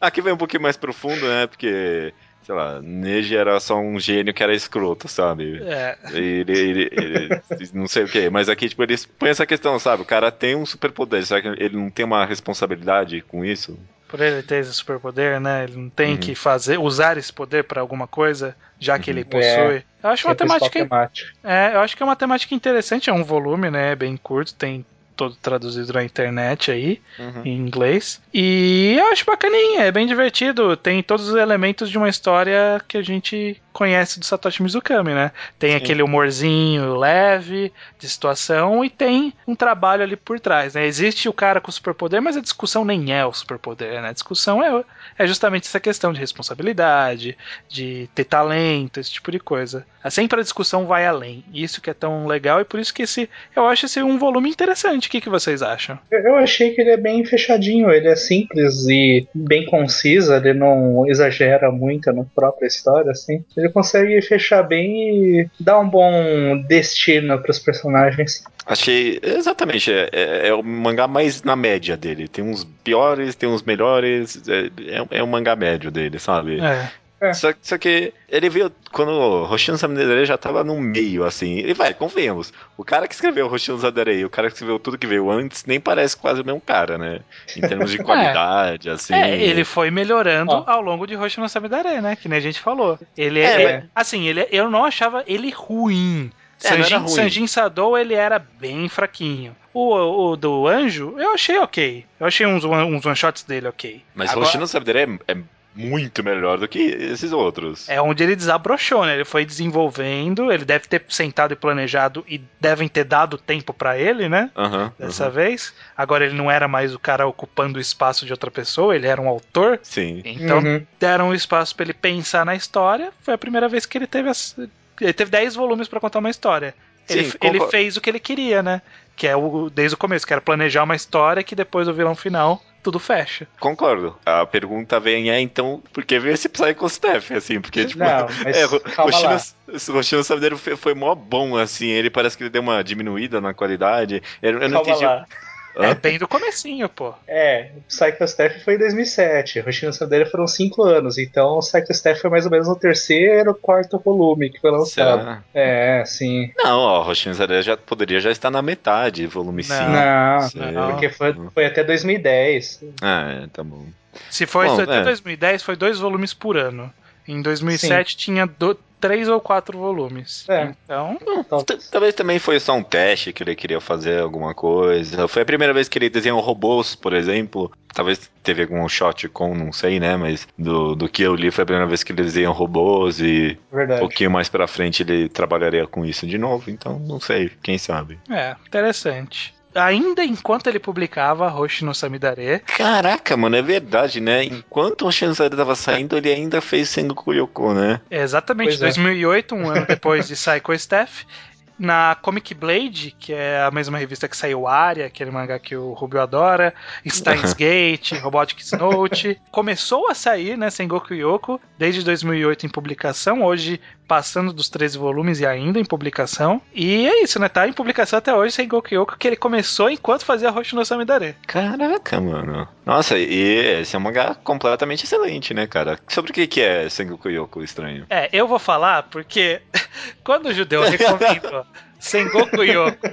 aqui vai um pouquinho mais profundo, né? Porque, sei lá, Neji era só um gênio que era escroto, sabe? é. Ele, ele- ele- não sei o que, mas aqui, tipo, eles põem essa questão, sabe? O cara tem um superpoder, será que ele não tem uma responsabilidade com isso? Por ele ter esse superpoder, né? Ele não tem Uhum. que fazer, usar esse poder pra alguma coisa, já que Uhum. ele possui. Eu acho é uma temática, temática. é, eu acho que é uma temática interessante, é um volume, né? Bem curto, tem todo traduzido na internet aí, em inglês. E eu acho bacaninha, é bem divertido. Tem todos os elementos de uma história que a gente conhece do Satoshi Mizukami, né? Tem Sim. aquele humorzinho leve de situação e tem um trabalho ali por trás, né? Existe o cara com superpoder, mas a discussão nem é o superpoder, né? A discussão é, é justamente essa questão de responsabilidade, de ter talento, esse tipo de coisa. É Sempre a discussão vai além. Isso que é tão legal e por isso que esse eu acho esse um volume interessante. O que, que vocês acham? Eu eu achei que ele é bem fechadinho, ele é simples e bem conciso, ele não exagera muito na própria história, assim. Ele consegue fechar bem e dar um bom destino pros personagens. Achei. Exatamente, é, é- é o mangá mais na média dele. Tem uns piores, tem uns melhores. É, é, é um mangá médio dele, sabe? É. É. Só, só que ele veio quando o Hoshino Samidare já tava no meio, assim. E vai, convenhamos. O cara que escreveu Hoshino Samidare e o cara que escreveu tudo que veio antes nem parece quase o mesmo cara, né? Em termos de qualidade, assim. É, ele foi melhorando Ó. ao longo de Hoshino Samidare, né? Que nem a gente falou. Ele É, é, mas- assim, ele eu não achava ele ruim. É, Sanjin, ruim. Sanjin Sadou, ele era bem fraquinho. O, o do Anjo, eu achei ok. Eu achei uns, uns one-shots dele ok. Mas Agora- Samidare é, é muito melhor do que esses outros. É onde ele desabrochou, né? Ele foi desenvolvendo, ele deve ter sentado e planejado e devem ter dado tempo pra ele, né? Aham. Dessa aham. vez. Agora ele não era mais o cara ocupando o espaço de outra pessoa, ele era um autor. Sim. Então Uhum. deram um espaço pra ele pensar na história. Foi a primeira vez que ele teve as... ele teve 10 volumes pra contar uma história. ele, Sim, ele concordo. fez o que ele queria, né? Que é o, desde o começo, que era planejar uma história que depois do vilão final tudo fecha. Concordo. A pergunta vem é, então, por que veio esse Psycho Staff, assim? Porque, tipo, Não, mas é, o calma Hoshino, lá. o Hoshino Sabideiro foi, foi mó bom, assim, ele parece que ele deu uma diminuída na qualidade. Eu, eu não entendi. lá. É bem do comecinho, pô. É, o Psycho Staff foi em 2007, Roshino Sandeira foram 5 anos, então o Psycho Staff foi mais ou menos no terceiro, quarto volume que foi lançado. Será? É, sim. Não, ó, o Hoshino Sabideiro já poderia já estar na metade, volume Não. 5. Não, Sério? não. porque foi, foi até 2010. Ah, é, tá bom. Se foi Bom, até é. 2010, foi dois volumes por ano. Em 2007 tinha do- três ou quatro volumes. É. Então, Então, Talvez também foi só um teste que ele queria fazer alguma coisa. Foi a primeira vez que ele desenhou robôs, por exemplo. Talvez teve algum shot com, não sei, né? Mas do, do que eu li foi a primeira vez que ele desenhou robôs e um verdade. pouquinho mais pra frente ele trabalharia com isso de novo. Então, não sei, quem sabe. é, interessante. Ainda enquanto ele publicava Roshi no Samidare, Caraca, mano, é verdade, né? Enquanto o Shinzari tava saindo, ele ainda fez Sengoku Yoko, né? é exatamente Pois é. 2008, um ano depois de Psycho Staff, na Comic Blade, que é a mesma revista que saiu Aria, aquele mangá que o Rubio adora, Steins Gate, Robotics Note, começou a sair, né, Sengoku Yoko, desde 2008 em publicação, hoje passando dos 13 volumes e ainda em publicação. E é isso, né, tá em publicação até hoje Sengoku Yoko, que ele começou enquanto fazia Roshi no Samidare. Caraca, mano. Nossa, e esse é um mangá completamente excelente, né, cara? Sobre o que que é Sengoku Yoko estranho? É, eu vou falar porque quando o judeu recomendou Sengoku Yoko,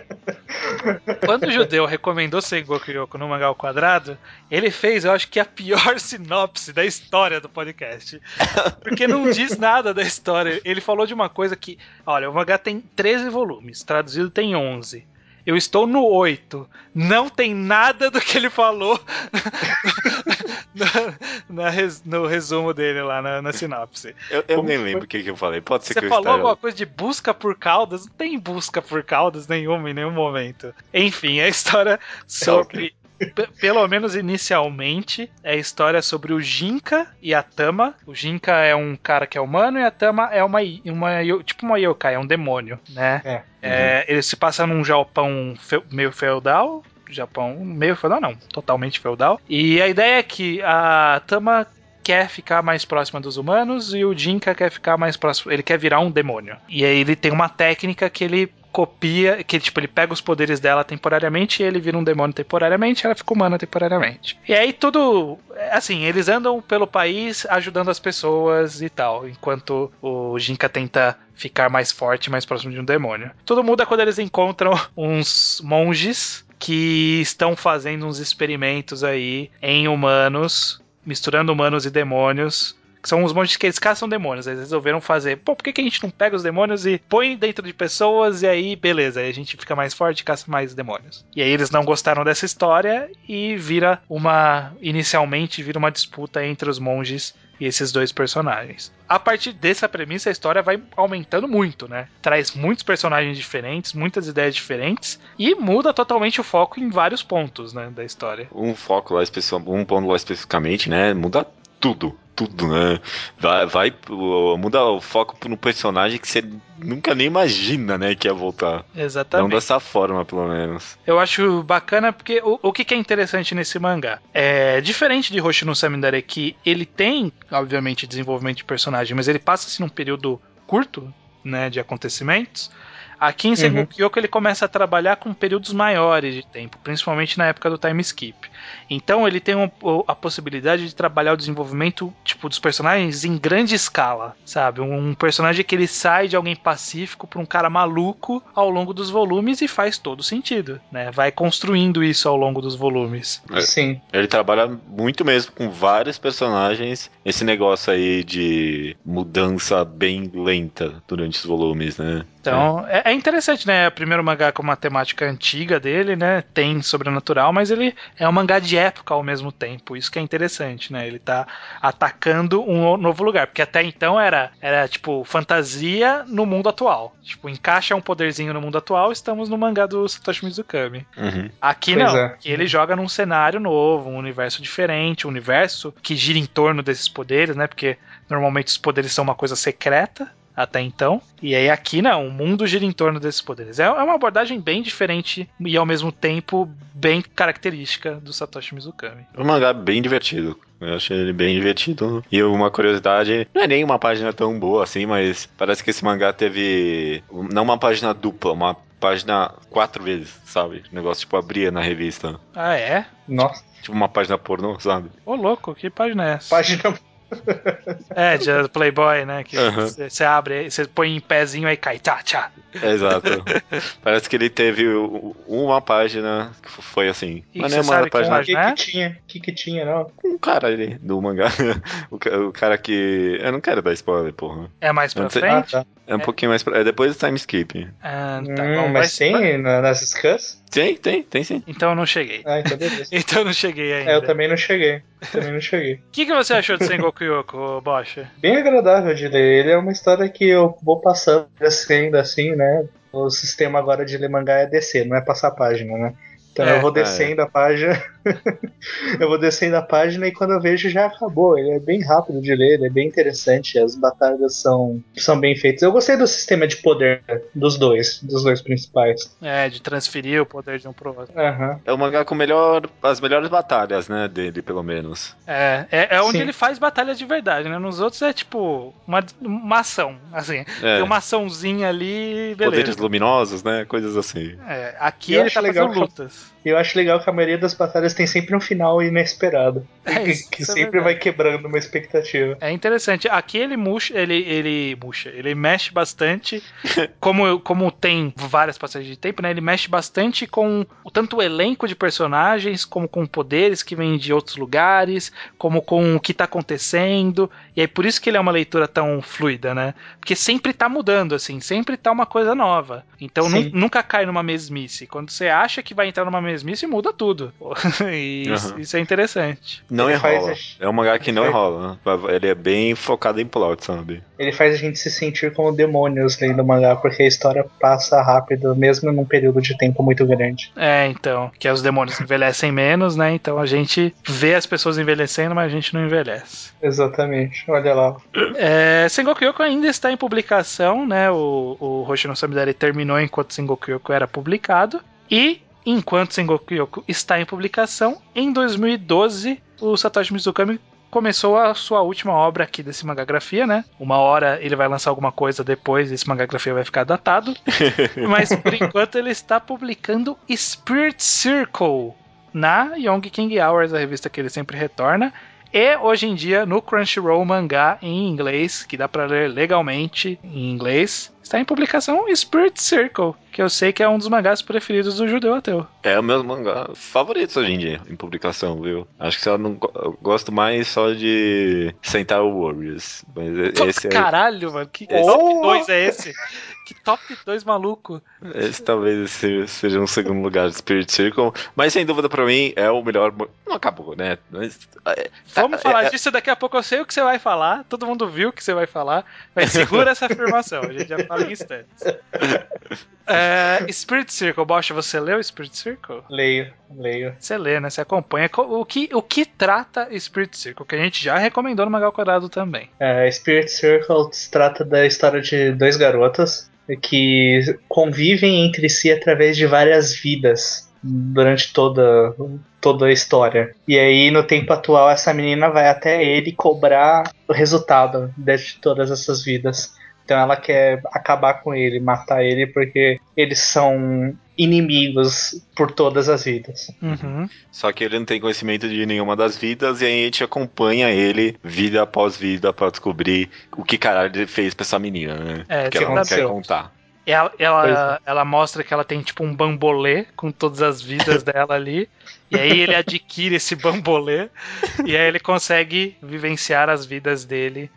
quando o judeu recomendou Sengoku Yoko no mangá ao quadrado, ele fez, eu acho que a pior sinopse da história do podcast. Porque não diz nada da história. Ele falou de uma coisa que, olha, o mangá tem 13 volumes, traduzido tem 11. Eu estou no 8. Não tem nada do que ele falou na- na res- no resumo dele lá na, na sinopse. Eu, eu Como nem foi? lembro o que, que eu falei. Pode ser que Você eu falou esteja- alguma coisa de busca por caudas? Não tem busca por caudas nenhuma em nenhum momento. Enfim, é a história sobre. Pelo menos inicialmente, é a história sobre o Jinka e a Tama. O Jinka é um cara que é humano e a Tama é uma, uma tipo uma yokai, é um demônio, né? É. É, ele se passa num Japão fe- meio feudal. Japão meio feudal, não, totalmente feudal. E a ideia é que a Tama quer ficar mais próxima dos humanos e o Jinka quer ficar mais próximo. Ele quer virar um demônio. E aí ele tem uma técnica que ele copia, que tipo, ele pega os poderes dela temporariamente e ele vira um demônio temporariamente, ela fica humana temporariamente. E aí tudo, assim, eles andam pelo país ajudando as pessoas e tal, enquanto o Jinka tenta ficar mais forte, mais próximo de um demônio. Tudo muda quando eles encontram uns monges que estão fazendo uns experimentos aí em humanos, misturando humanos e demônios. Que são os monges que eles caçam demônios. Eles resolveram fazer. Pô, por que, que a gente não pega os demônios e põe dentro de pessoas e aí, beleza, aí a gente fica mais forte e caça mais demônios. E aí eles não gostaram dessa história e vira uma. Inicialmente vira uma disputa entre os monges e esses dois personagens. A partir dessa premissa, a história vai aumentando muito, né? Traz muitos personagens diferentes, muitas ideias diferentes e muda totalmente o foco em vários pontos, né, da história. Um foco lá, um ponto lá especificamente, né? Muda tudo. Tudo, né? Vai, vai muda o foco no personagem que você nunca nem imagina, né? Que ia voltar. Não Exatamente. dessa forma, pelo menos. Eu acho bacana porque o, o que, que é interessante nesse mangá? É diferente de Hoshino Samidare, que ele tem, obviamente, desenvolvimento de personagem, mas ele passa-se num período curto, né, de acontecimentos. Aqui em Sengoku Yoko ele começa a trabalhar com períodos maiores de tempo, principalmente na época do time skip. Então ele tem um- a possibilidade de trabalhar o desenvolvimento tipo dos personagens em grande escala, sabe? Um personagem que ele sai de alguém pacífico para um cara maluco ao longo dos volumes e faz todo sentido, né? Vai construindo isso ao longo dos volumes. É. Sim. Ele trabalha muito mesmo com vários personagens. Esse negócio aí de mudança bem lenta durante os volumes, né? Então, é, é interessante, né? É o primeiro mangá com uma temática antiga dele, né? Tem sobrenatural, mas ele é um mangá de época ao mesmo tempo. Isso que é interessante, né? Ele tá atacando um novo lugar. Porque até então era, era tipo, fantasia no mundo atual. Tipo, encaixa um poderzinho no mundo atual, estamos no mangá do Satoshi Mizukami. Uhum. Aqui Pois não, é. aqui ele joga num cenário novo, um universo diferente, um universo que gira em torno desses poderes, né? Porque normalmente os poderes são uma coisa secreta, até então. E aí aqui não, o mundo gira em torno desses poderes. É, é uma abordagem bem diferente e ao mesmo tempo bem característica do Satoshi Mizukami. Um mangá bem divertido. Eu achei ele bem divertido. E uma curiosidade, não é nem uma página tão boa assim, mas parece que esse mangá teve não uma página dupla, uma página quatro vezes, sabe? O negócio tipo abria na revista. Ah, é? Nossa. Tipo uma página pornô, sabe? Ô, louco, que página é essa? Página. É, de Playboy, né? Que você abre, você põe em pezinho aí cai, tá, tchá. Exato. Parece que ele teve uma página que foi assim. E mas não é uma página O que, Né? que tinha? O que, que tinha, não? um cara ali do mangá. o, ca- o cara que. Eu não quero dar spoiler, porra. É mais pra Não sei. frente? Ah, tá. É um pouquinho mais pra. É depois do time skip. Ah, tá Hum, bom, mas tem na- nas scans? Tem, tem, tem sim. Então eu não cheguei. Ah, então beleza. Então eu não cheguei ainda. É, eu também não cheguei. Também não cheguei. O que, que você achou de Sengoku Yoko, Bocha? Bem agradável de ler. Ele é uma história que eu vou passando, descendo assim, né? O sistema agora de ler mangá é descer, não é passar a página, né? Então É, eu vou é. descendo a página. eu vou descendo a página e quando eu vejo já acabou. Ele é bem rápido de ler, ele é bem interessante. As batalhas são, são bem feitas. Eu gostei do sistema de poder dos dois, dos dois principais. É, de transferir o poder de um pro outro. Aham. É o mangá com melhor, as melhores batalhas, né, dele, pelo menos. É, é, é onde Sim. ele faz batalha de verdade, né? Nos outros é tipo uma, uma ação, assim. É, Tem uma açãozinha ali, beleza. poderes luminosos, né, coisas assim. É, aqui Eu ele tá legal fazendo que- lutas. E eu acho legal que a maioria das batalhas tem sempre um final inesperado. É, que isso que é sempre verdade. vai quebrando uma expectativa. É interessante. Aqui ele murcha, ele, ele murcha, ele mexe bastante. como, como tem várias passagens de tempo, né? Ele mexe bastante com tanto o elenco de personagens, como com poderes que vêm de outros lugares, como com o que tá acontecendo. E aí por isso que ele é uma leitura tão fluida, né? Porque sempre tá mudando, assim, sempre tá uma coisa nova. Então nu- nunca cai numa mesmice. Quando você acha que vai entrar numa mesmice, muda tudo. e isso, Aham. isso é interessante. Não Ele faz enrola. as- É um mangá que ele não faz- enrola, né? Ele é bem focado em plot, sabe? Ele faz a gente se sentir como demônios lendo o mangá, porque a história passa rápido, mesmo num período de tempo muito grande. É, então, que os demônios envelhecem menos, né? Então a gente vê as pessoas envelhecendo, mas a gente não envelhece. Exatamente, olha lá. É, Sengoku Yoko ainda está em publicação, né? O, o Hoshino Samidare terminou enquanto Sengoku Yoko era publicado. E enquanto Sengoku Yoko está em publicação, em 2012 o Satoshi Mizukami começou a sua última obra aqui desse Magagrafia, né? Uma hora ele vai lançar alguma coisa depois, esse Magagrafia vai ficar datado. Mas por enquanto ele está publicando Spirit Circle na Young King Hours, a revista que ele sempre retorna. E hoje em dia no Crunchyroll mangá em inglês, que dá pra ler legalmente em inglês, está em publicação Spirit Circle, que eu sei que é um dos mangás preferidos do judeu ateu. É o meu mangá favorito hoje em dia, em publicação, viu? Acho que só não eu gosto mais só de Sentar Warriors. Mas esse, é, Caralho, mano, que top 2 é esse? Que top 2 maluco. esse talvez se- seja um segundo lugar de Spirit Circle. Mas sem dúvida pra mim é o melhor. Não acabou, né? Mas, é, Vamos é- falar é- disso daqui a pouco. Eu sei o que você vai falar. Todo mundo viu o que você vai falar. Mas segura essa afirmação. A gente já fala em instantes. É, Spirit Circle, Bosch, você leu Spirit Circle? Leio, leio. Você lê, né? Você acompanha. Co- O que, o que trata Spirit Circle? Que a gente já recomendou no Magal Quadrado também. É, Spirit Circle se trata da história de dois garotas que convivem entre si através de várias vidas durante toda, toda a história. E aí, no tempo atual, essa menina vai até ele cobrar o resultado de todas essas vidas. Então ela quer acabar com ele, matar ele, porque eles são inimigos por todas as vidas. Uhum. Só que ele não tem conhecimento de nenhuma das vidas e aí a gente acompanha ele vida após vida pra descobrir o que caralho ele fez pra essa menina, né? É, que que ela não quer aconteceu? contar. Ela, ela, é. ela mostra que ela tem tipo um bambolê com todas as vidas dela ali. E aí ele adquire esse bambolê e aí ele consegue vivenciar as vidas dele.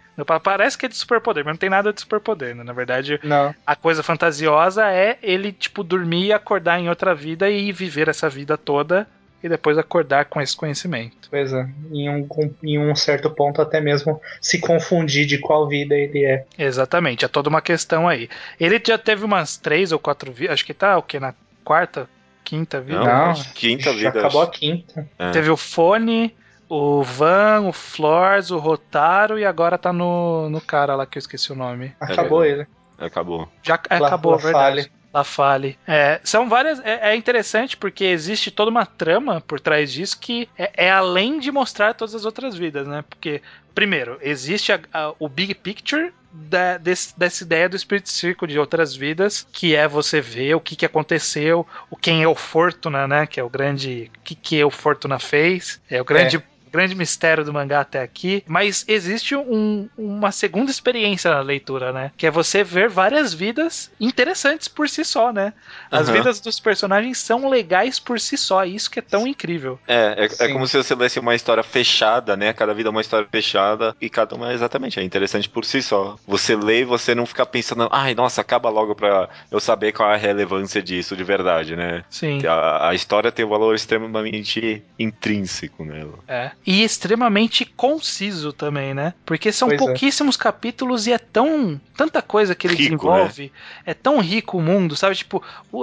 Parece que é de superpoder, mas não tem nada de superpoder, né? Na verdade, Não, a coisa fantasiosa é ele, tipo, dormir e acordar em outra vida e viver essa vida toda e depois acordar com esse conhecimento. pois é. Em um, em um certo ponto, até mesmo se confundir de qual vida ele é. Exatamente, é toda uma questão aí. Ele já teve umas três ou quatro vidas, acho que tá o que? Na quarta, quinta vida? Não, Não, quinta Já vida. acabou a quinta. é. Teve o fone, o Van, o Flores, o Rotaro e agora tá no, no cara lá que eu esqueci o nome. Acabou É. ele. Acabou. Já é, La- acabou, La verdade. Fale. La Fale. É, são várias. É, é interessante porque existe toda uma trama por trás disso que é, é além de mostrar todas as outras vidas, né? Porque, primeiro, existe a- a- o big picture. da- desse- dessa ideia do Spirit Circle de outras vidas, que é você ver o que, que aconteceu, o quem é o Fortuna, né? Que é o grande. O que, que o Fortuna fez. É o grande. Grande mistério do mangá até aqui, mas existe um- uma segunda experiência na leitura, né? Que é você ver várias vidas interessantes por si só, né? As Aham. vidas dos personagens são legais por si só, isso que é tão incrível. É, é, é como se você lesse uma história fechada, né? Cada vida é uma história fechada e cada uma, exatamente, é interessante por si só. Você lê e você não fica pensando, ai, nossa, acaba logo pra eu saber qual é a relevância disso de verdade, né? Sim. A, a história tem um valor extremamente intrínseco nela. É. E extremamente conciso também, né? Porque são Pois é. pouquíssimos capítulos e é tão. tanta coisa que ele Rico, desenvolve. É tão rico o mundo, sabe? Tipo,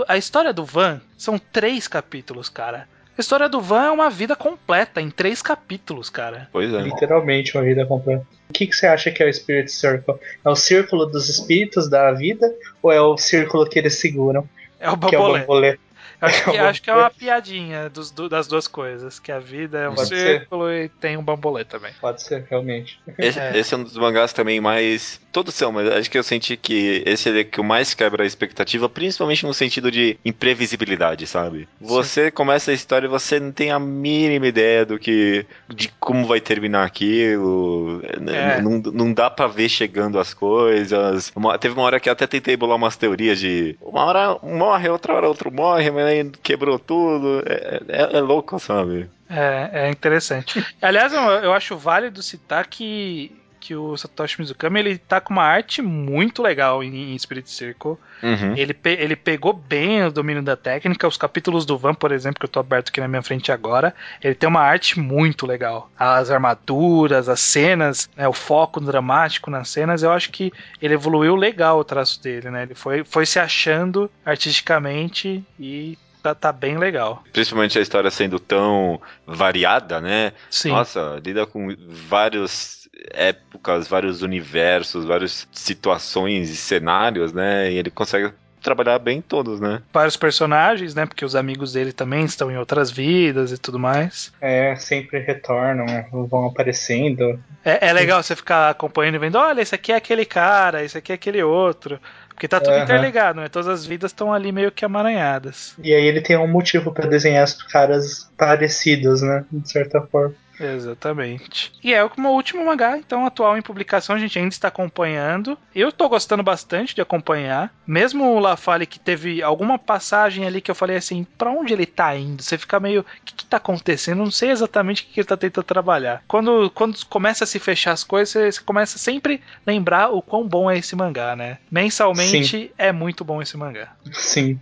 a história do Van são três capítulos, cara. A história do Van é uma vida completa, em três capítulos, cara. Pois é. Literalmente uma vida completa. O que, que você acha que é o Spirit Circle? É o círculo dos espíritos da vida ou é o círculo que eles seguram? É o Que é o bambolê. Acho, que, É o acho que é uma piadinha dos, do- das duas coisas. Que a vida é um Pode ser. círculo e tem um bambolê também. Pode ser, realmente. Esse É. esse é um dos mangás também mais. Todos são, mas acho que eu senti que esse é o que mais quebra a expectativa, principalmente no sentido de imprevisibilidade, sabe? Você começa a história e você não tem a mínima ideia do que. de como vai terminar aquilo. É. Não, não dá pra ver chegando as coisas. Uma- teve uma hora que eu até tentei bolar umas teorias de. Uma hora um morre, outra hora outro morre, mas quebrou tudo. É, é- é louco, sabe? É, é interessante. Aliás, eu, eu acho válido citar que, que o Satoshi Mizukami ele tá com uma arte muito legal em, em Spirit Circle. Uhum. Ele, pe- ele pegou bem o domínio da técnica. Os capítulos do Van, por exemplo, que eu tô aberto aqui na minha frente agora, ele tem uma arte muito legal. As armaduras, as cenas, né, o foco dramático nas cenas, eu acho que ele evoluiu legal o traço dele, né? Ele foi, foi se achando artisticamente e tá, tá bem legal. Principalmente a história sendo tão variada, né? Sim. Nossa, lida com várias épocas, vários universos, várias situações e cenários, né? E ele consegue trabalhar bem todos, né? vários personagens, né? Porque os amigos dele também estão em outras vidas e tudo mais. É, sempre retornam, vão aparecendo. É, é legal você ficar acompanhando e vendo, olha, esse aqui é aquele cara, esse aqui é aquele outro. Porque tá tudo Aham. interligado, né? Todas as vidas estão ali meio que amaranhadas. E aí ele tem um motivo pra desenhar os caras parecidos, né? De certa forma. Exatamente. E é como o último mangá, então, atual em publicação, a gente ainda está acompanhando. Eu tô gostando bastante de acompanhar. Mesmo o La Fale que teve alguma passagem ali que eu falei assim, pra onde ele tá indo? Você fica meio, o que, que tá acontecendo? Eu não sei exatamente o que, que ele tá tentando trabalhar. Quando, quando começa a se fechar as coisas, você, você começa sempre a lembrar o quão bom é esse mangá, né? Mensalmente é muito bom esse mangá. Sim.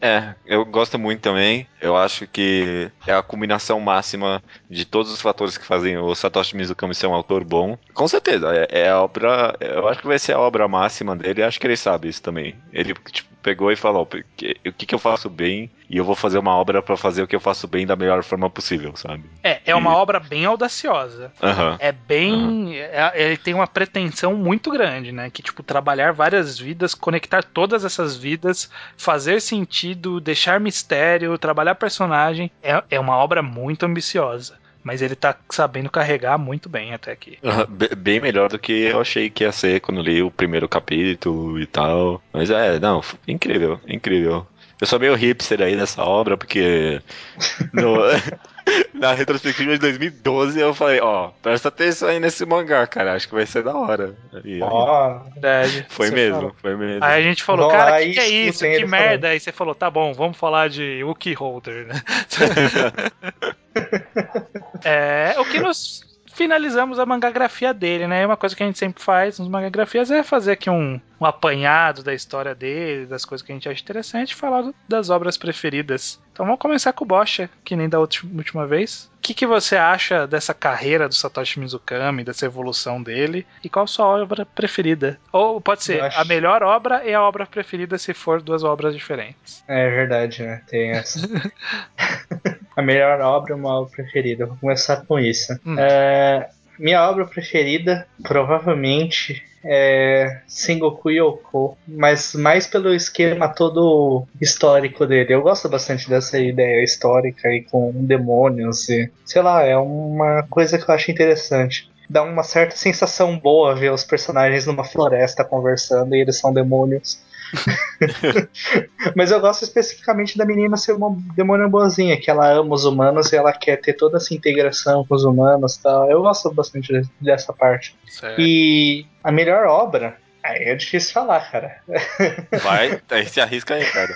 É, eu gosto muito também. Eu acho que é a combinação máxima de todos os fatores que fazem o Satoshi Mizukami ser um autor bom. Com certeza, é, é a obra. Eu acho que vai ser a obra máxima dele. Acho que ele sabe isso também. Ele tipo, pegou e falou: "Porque- o que, que eu faço bem e eu vou fazer uma obra pra fazer o que eu faço bem da melhor forma possível, sabe? É, é uma E- obra bem audaciosa. Aham. É bem. é- ele tem uma pretensão muito grande, né? Que, tipo, trabalhar várias vidas, conectar todas essas vidas, fazer sentido, deixar mistério, trabalhar personagem. É, é uma obra muito ambiciosa. Mas ele tá sabendo carregar muito bem até aqui. Bem melhor do que eu achei que ia ser quando li o primeiro capítulo e tal. Mas é, não, incrível, incrível. Eu sou meio hipster aí nessa obra, porque no- na retrospectiva de 2012 eu falei, ó, presta atenção aí nesse mangá, cara, acho que vai ser da hora. E aí, Ó, Verdade. foi mesmo, fala. foi mesmo. Aí a gente falou, cara, o que, que é isso, Que merda. Aí você falou, tá bom, vamos falar de Wookie Holder, né? é, o que nos finalizamos a mangagrafia dele, né? Uma coisa que a gente sempre faz nas mangagrafias é fazer aqui um, um apanhado da história dele, das coisas que a gente acha interessante, e falar das obras preferidas. Então vamos começar com o Bocha, que nem da última vez. O que, que você acha dessa carreira do Satoshi Mizukami, dessa evolução dele, e qual a sua obra preferida? Ou pode ser, acho- a melhor obra e a obra preferida se for duas obras diferentes. é verdade, né? Tem essa. A melhor obra e uma obra preferida. Vou começar com isso. Hum. É, minha obra preferida, provavelmente, é Sengoku Yoko, mas mais pelo esquema todo histórico dele. Eu gosto bastante dessa ideia histórica e com demônios e sei lá, é uma coisa que eu acho interessante. Dá uma certa sensação boa ver os personagens numa floresta conversando e eles são demônios. Mas eu gosto especificamente da menina ser uma demônio boazinha, que ela ama os humanos e ela quer ter toda essa integração com os humanos tal. Eu gosto bastante dessa parte. Certo. E a melhor obra, aí é difícil falar, cara. Vai, aí se arrisca aí, cara.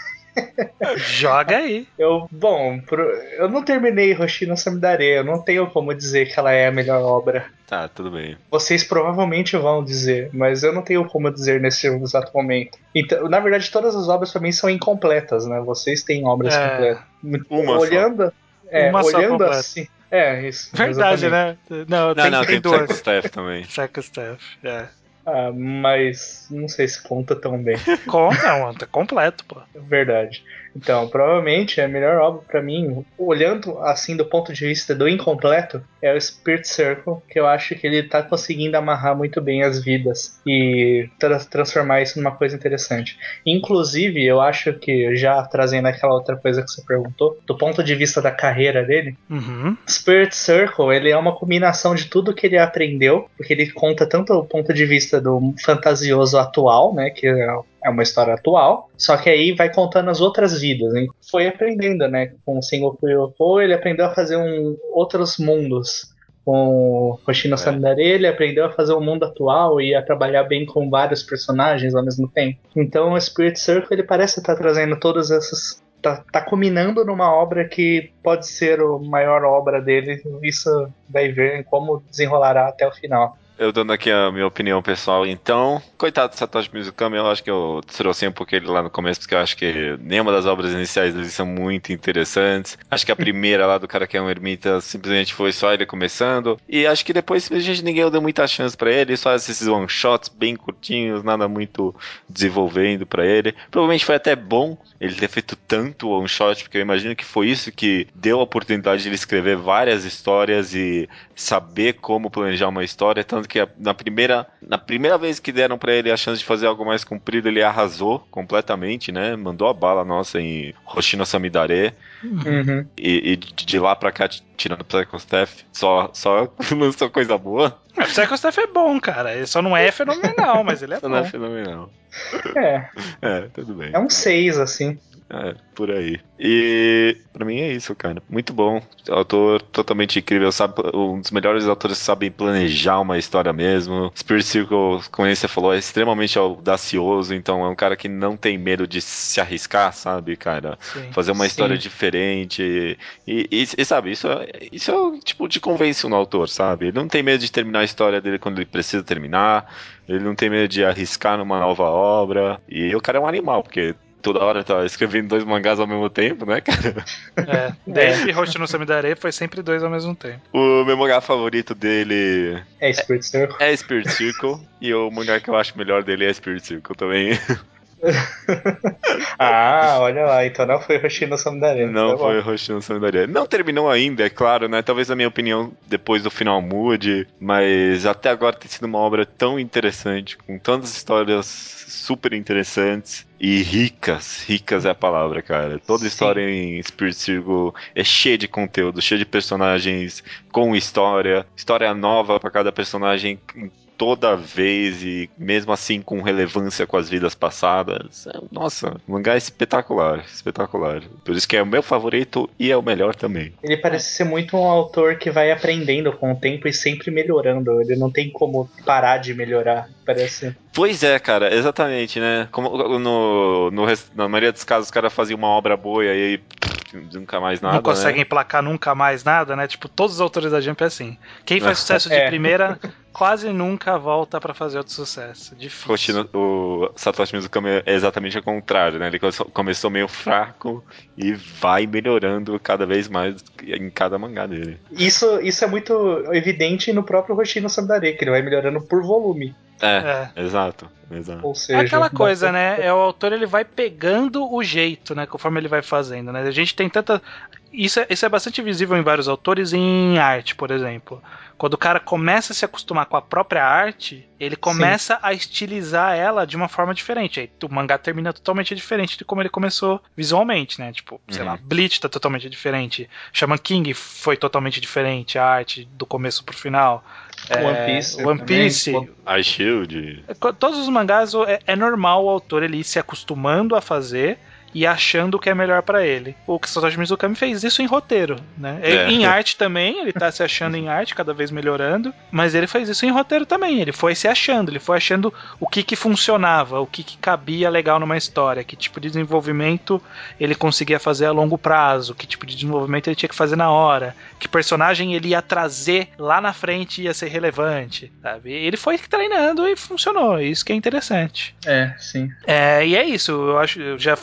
Joga aí. Eu, bom, pro- eu não terminei Hoshino Samidare, eu não tenho como dizer que ela é a melhor obra. Tá, tudo bem. Vocês provavelmente vão dizer, mas eu não tenho como dizer nesse exato momento. Então, na verdade, todas as obras pra mim são incompletas, né? Vocês têm obras É, completas. uma só. olhando, é, Uma só olhando completa. assim. É, isso. Verdade, exatamente. né? Não, Não, tem, não, tem tem duas. Psycho também. Psycho Staff, é. Ah, mas não sei se conta tão bem. Conta, mano, tá completo, pô. Verdade. Então, provavelmente a melhor obra pra mim, olhando assim do ponto de vista do incompleto, é o Spirit Circle, que eu acho que ele tá conseguindo amarrar muito bem as vidas e tra- transformar isso numa coisa interessante. Inclusive, eu acho que já trazendo aquela outra coisa que você perguntou, do ponto de vista da carreira dele, Uhum. Spirit Circle, ele é uma combinação de tudo que ele aprendeu, porque ele conta tanto o ponto de vista do fantasioso atual, né, que é é uma história atual, só que aí vai contando as outras vidas. Hein? Foi aprendendo, né, com o Sengoku Yoko, ele aprendeu a fazer um, outros mundos. Com o Hoshino É. Samidare, ele aprendeu a fazer o mundo atual e a trabalhar bem com vários personagens ao mesmo tempo. Então o Spirit Circle, ele parece estar trazendo todas essas tá, tá combinando numa obra que pode ser a maior obra dele. Isso vai ver em como desenrolará até o final. Eu dando aqui a minha opinião pessoal, então, coitado do Satoshi Mizukami, eu acho que eu trouxe um pouco ele lá no começo, porque eu acho que nenhuma das obras iniciais dele são muito interessantes. Acho que a primeira lá do cara que é um ermita simplesmente foi só ele começando, e acho que depois simplesmente ninguém deu muita chance pra ele, só esses one shots bem curtinhos, nada muito desenvolvendo pra ele. Provavelmente foi até bom ele ter feito tanto one shot, porque eu imagino que foi isso que deu a oportunidade de ele escrever várias histórias e saber como planejar uma história, tanto que na primeira, na primeira vez que deram pra ele a chance de fazer algo mais comprido, ele arrasou completamente, né? Mandou a bala nossa em Hoshino Samidare Uhum. e, e de lá pra cá, tirando Psycho Staff, só, só lançou coisa boa. É, Psycho Staff é bom, cara. Ele só não é fenomenal, mas ele é Não é bom. fenomenal. É, É, tudo bem. é um 6, assim. É, por aí. E pra mim é isso, cara. Muito bom. Autor totalmente incrível, sabe? Um dos melhores autores que sabem planejar uma história mesmo. Spirit Circle, como você falou, é extremamente audacioso, então é um cara que não tem medo de se arriscar, sabe, cara? Sim. Fazer uma Sim. história diferente. E, e- e, sabe, isso é, isso é o tipo de convence no autor, sabe? Ele não tem medo de terminar a história dele quando ele precisa terminar. Ele não tem medo de arriscar numa nova obra. E o cara é um animal, porque toda hora tá escrevendo dois mangás ao mesmo tempo, né, cara? É, desde Host no Samidare foi sempre dois ao mesmo tempo. O meu mangá favorito dele É Spirit Circle. é Spirit Circle. e o mangá que eu acho melhor dele é Spirit Circle também. Ah, olha lá, então não foi Hoshino Samidare. Não tá foi Roshino Sandaria. Não terminou ainda, é claro, né? Talvez a minha opinião depois do final mude, mas até agora tem sido uma obra tão interessante, com tantas histórias super interessantes e ricas. Ricas é a palavra, cara. Toda Sim. história em Spirit Circle é cheia de conteúdo, cheia de personagens com história, história nova pra cada personagem toda vez e mesmo assim com relevância com as vidas passadas. É, Nossa, o mangá é espetacular, espetacular. Por isso que é o meu favorito e é o melhor também. Ele parece ser muito um autor que vai aprendendo com o tempo e sempre melhorando. Ele não tem como parar de melhorar. Parece. Pois é, cara, exatamente, né? Como no, no na maioria dos casos, os caras faziam uma obra boa e aí pff, nunca mais nada. não conseguem né? emplacar nunca mais nada, né? Tipo, todos os autores da Jump é assim. Quem faz sucesso de É. primeira quase nunca volta pra fazer outro sucesso. Difícil. Hoshino- o Satoshi Mizukami é exatamente o contrário, né? Ele começou- meio fraco e vai melhorando cada vez mais em cada mangá dele. Isso, isso é muito evidente no próprio Hoshino Samidare, que ele vai melhorando por volume. É, exato. Exato. Ou É seja, aquela coisa, né? É o autor ele vai pegando o jeito, né? Conforme ele vai fazendo, né? A gente tem tanta. Isso é, isso é bastante visível em vários autores em arte, por exemplo. Quando o cara começa a se acostumar com a própria arte, ele começa a estilizar ela de uma forma diferente. Aí o mangá termina totalmente diferente de como ele começou visualmente, né? Tipo, sei Uhum. lá, Bleach tá totalmente diferente. Shaman King foi totalmente diferente, a arte do começo pro final. One É, Piece. One também, Piece. A Shield. Co- Todos os mangás é, é normal o autor ele ir se acostumando a fazer e achando o que é melhor pra ele. O Satoshi Mizukami fez isso em roteiro, né? É. Em arte também, ele tá se achando em arte, cada vez melhorando, mas ele fez isso em roteiro também. Ele foi se achando, ele foi achando o que que funcionava, o que que cabia legal numa história, que tipo de desenvolvimento ele conseguia fazer a longo prazo, que tipo de desenvolvimento ele tinha que fazer na hora, que personagem ele ia trazer lá na frente e ia ser relevante, sabe? Ele foi treinando e funcionou, isso que é interessante. É, sim. É, e é isso, eu acho, eu já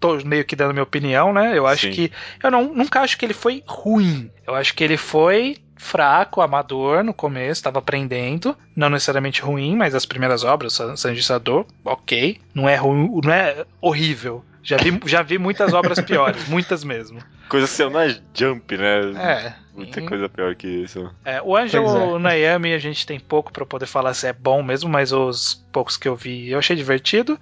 tô meio que dando minha opinião, né? Eu acho Sim. que eu não, nunca acho que ele foi ruim. Eu acho que ele foi fraco, amador no começo, estava aprendendo, não necessariamente ruim, mas as primeiras obras, San- Sanji Sador, ok, não é ruim, não é horrível. Já vi, já vi muitas obras piores, muitas mesmo. Coisa que saiu na Jump, né? É. Muita E- coisa pior que isso. É, o Angel Pois é. Nayami a gente tem pouco pra poder falar se é bom mesmo, mas os poucos que eu vi eu achei divertido.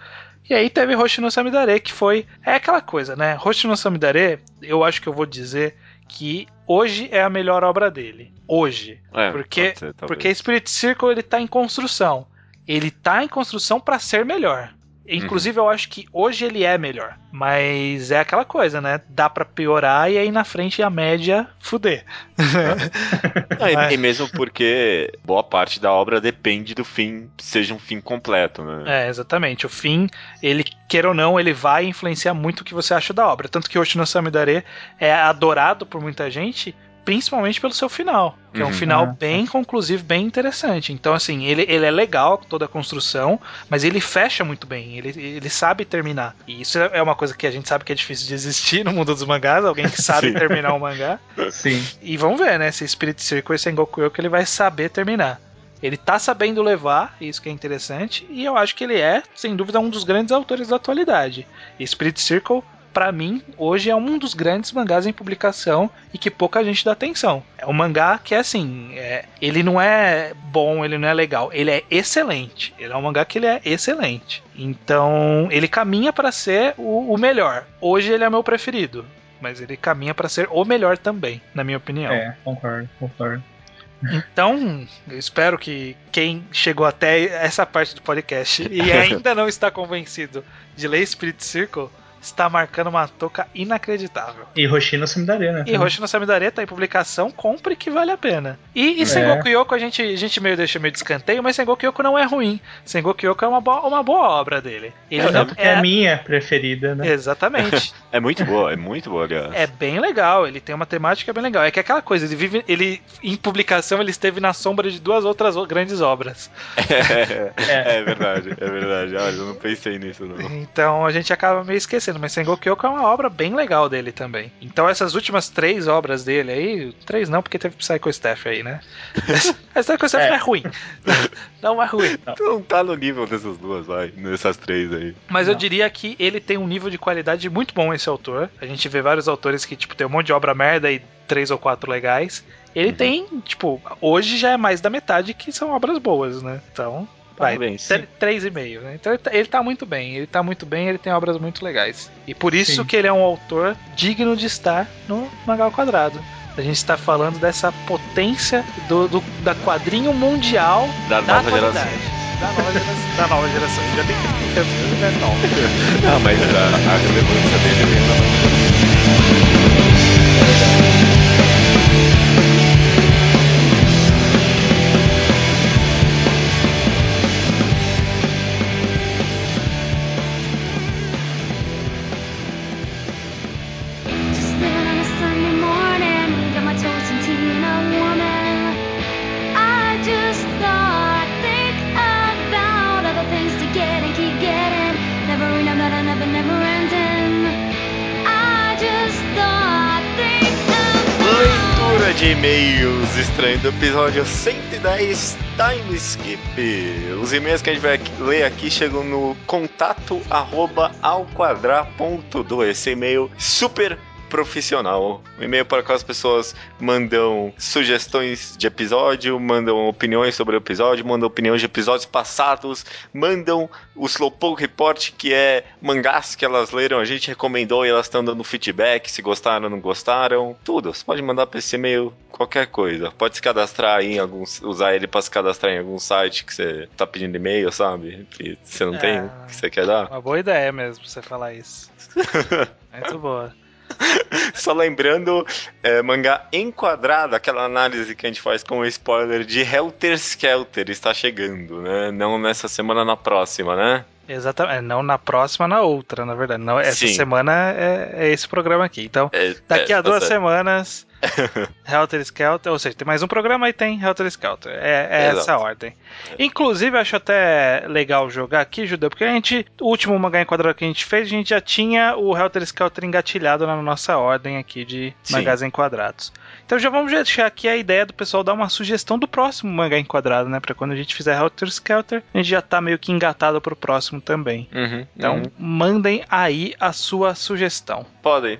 E aí teve Hoshino Samidare, que foi. É aquela coisa, né? Hoshino Samidare, eu acho que eu vou dizer que hoje é a melhor obra dele. Hoje. É, Porque- ser. Porque Spirit Circle ele tá em construção. Ele tá em construção pra ser melhor. Inclusive, eu acho que hoje ele é melhor. Mas é aquela coisa, né? Dá pra piorar e aí na frente a média fuder. Ah, e- mesmo porque boa parte da obra depende do fim, seja um fim completo, né? É, exatamente. O fim, ele, queira ou não, ele vai influenciar muito o que você acha da obra. Tanto que Hoshino Samidare é adorado por muita gente, principalmente pelo seu final. Que é um Uhum. final Ah. bem conclusivo, bem interessante. Então, assim, ele, ele é legal, toda a construção, mas ele fecha muito bem. Ele, ele sabe terminar. E isso é uma coisa que a gente sabe que é difícil de existir no mundo dos mangás, alguém que sabe terminar um mangá. Sim. E vamos ver, né? Se Spirit Circle e Sengoku Yoko ele vai saber terminar. Ele tá sabendo levar, isso que é interessante, e eu acho que ele é, sem dúvida, um dos grandes autores da atualidade. E Spirit Circle, pra mim, hoje é um dos grandes mangás em publicação e que pouca gente dá atenção. É um mangá que é assim, é, ele não é bom, ele não é legal, ele é excelente. Ele é um mangá que ele é excelente. Então, ele caminha pra ser o, o melhor. Hoje ele é meu preferido, mas ele caminha pra ser o melhor também, na minha opinião. É, concordo, concordo. Então, eu espero que quem chegou até essa parte do podcast e ainda não está convencido de ler Spirit Circle está marcando uma toca inacreditável. E Hoshino Samidare, né? E Hoshino Samidare tá em publicação, compre que vale a pena. E, e Sengoku Yoko a gente, a gente meio deixa meio de escanteio, mas Sengoku Yoko não é ruim. Sengoku Yoko é uma, bo uma boa obra dele. Ele É, não porque é a minha preferida, né? Exatamente. É muito boa, é muito boa, aliás. É bem legal, ele tem uma temática bem legal. É que é aquela coisa, ele vive. Ele, em publicação, ele esteve na sombra de duas outras grandes obras. É, é verdade, é verdade. Olha, eu não pensei nisso, não. Então a gente acaba meio esquecendo, mas Sengoku é uma obra bem legal dele também. Então essas últimas três obras dele aí, três não, porque teve Psycho Staff aí, né? A Psycho Staff É. não é ruim. Não é ruim. Não tá no nível dessas duas, vai. Nessas três aí. Mas eu Não. diria que ele tem um nível de qualidade muito bom, esse autor. A gente vê vários autores que, tipo, tem um monte de obra merda e três ou quatro legais. Ele Uhum. tem, tipo, hoje já é mais da metade que são obras boas, né? Então, vai, Parabéns. tre- três e meio, né? Então ele tá, ele tá muito bem, ele tá muito bem, ele tem obras muito legais. E por isso Sim. que ele é um autor digno de estar no Mangá ao Quadrado. A gente está falando dessa potência do, do- da quadrinho mundial Da da nova geração. Da nova geração. Da nova geração. Já tem 30 anos, né? Não. Não, mas a, a relevância dele vem da nova Just e-mails estranho do episódio 110 Time Skip. Os e-mails que a gente vai ler aqui chegam no contato arroba alquadra.do. Esse e-mail super profissional. Um e-mail para que as pessoas mandam sugestões de episódio, mandam opiniões sobre o episódio, mandam opiniões de episódios passados, mandam o Slowpoke Report, que é mangás que elas leram, a gente recomendou e elas estão dando feedback, se gostaram ou não gostaram, tudo. Você pode mandar para esse e-mail qualquer coisa. Pode se cadastrar em alguns, usar ele para se cadastrar em algum site que você tá pedindo e-mail, sabe? Que você não É. tem, que você quer dar. Uma boa ideia mesmo você falar isso. Muito boa. Só lembrando, é, mangá enquadrado, aquela análise que a gente faz com o spoiler de Helter Skelter está chegando, né? Não nessa semana, na próxima, né? Exatamente. Não na próxima, na outra, na verdade. Não, essa Sim. semana é, é esse programa aqui. Então, É, daqui é, a tá duas certo. semanas, Helter Skelter, ou seja, tem mais um programa e tem Helter Skelter. É, é essa a ordem. Inclusive, acho até legal jogar aqui, Judeu, porque a gente, o último mangá enquadrado que a gente fez, a gente já tinha o Helter Skelter engatilhado na nossa ordem aqui de Sim. mangás enquadrados. Então já vamos deixar aqui a ideia do pessoal dar uma sugestão do próximo mangá enquadrado, né? Pra quando a gente fizer Helter Skelter, a gente já tá meio que engatado pro próximo também. Uhum, Então, uhum. mandem aí a sua sugestão. Podem.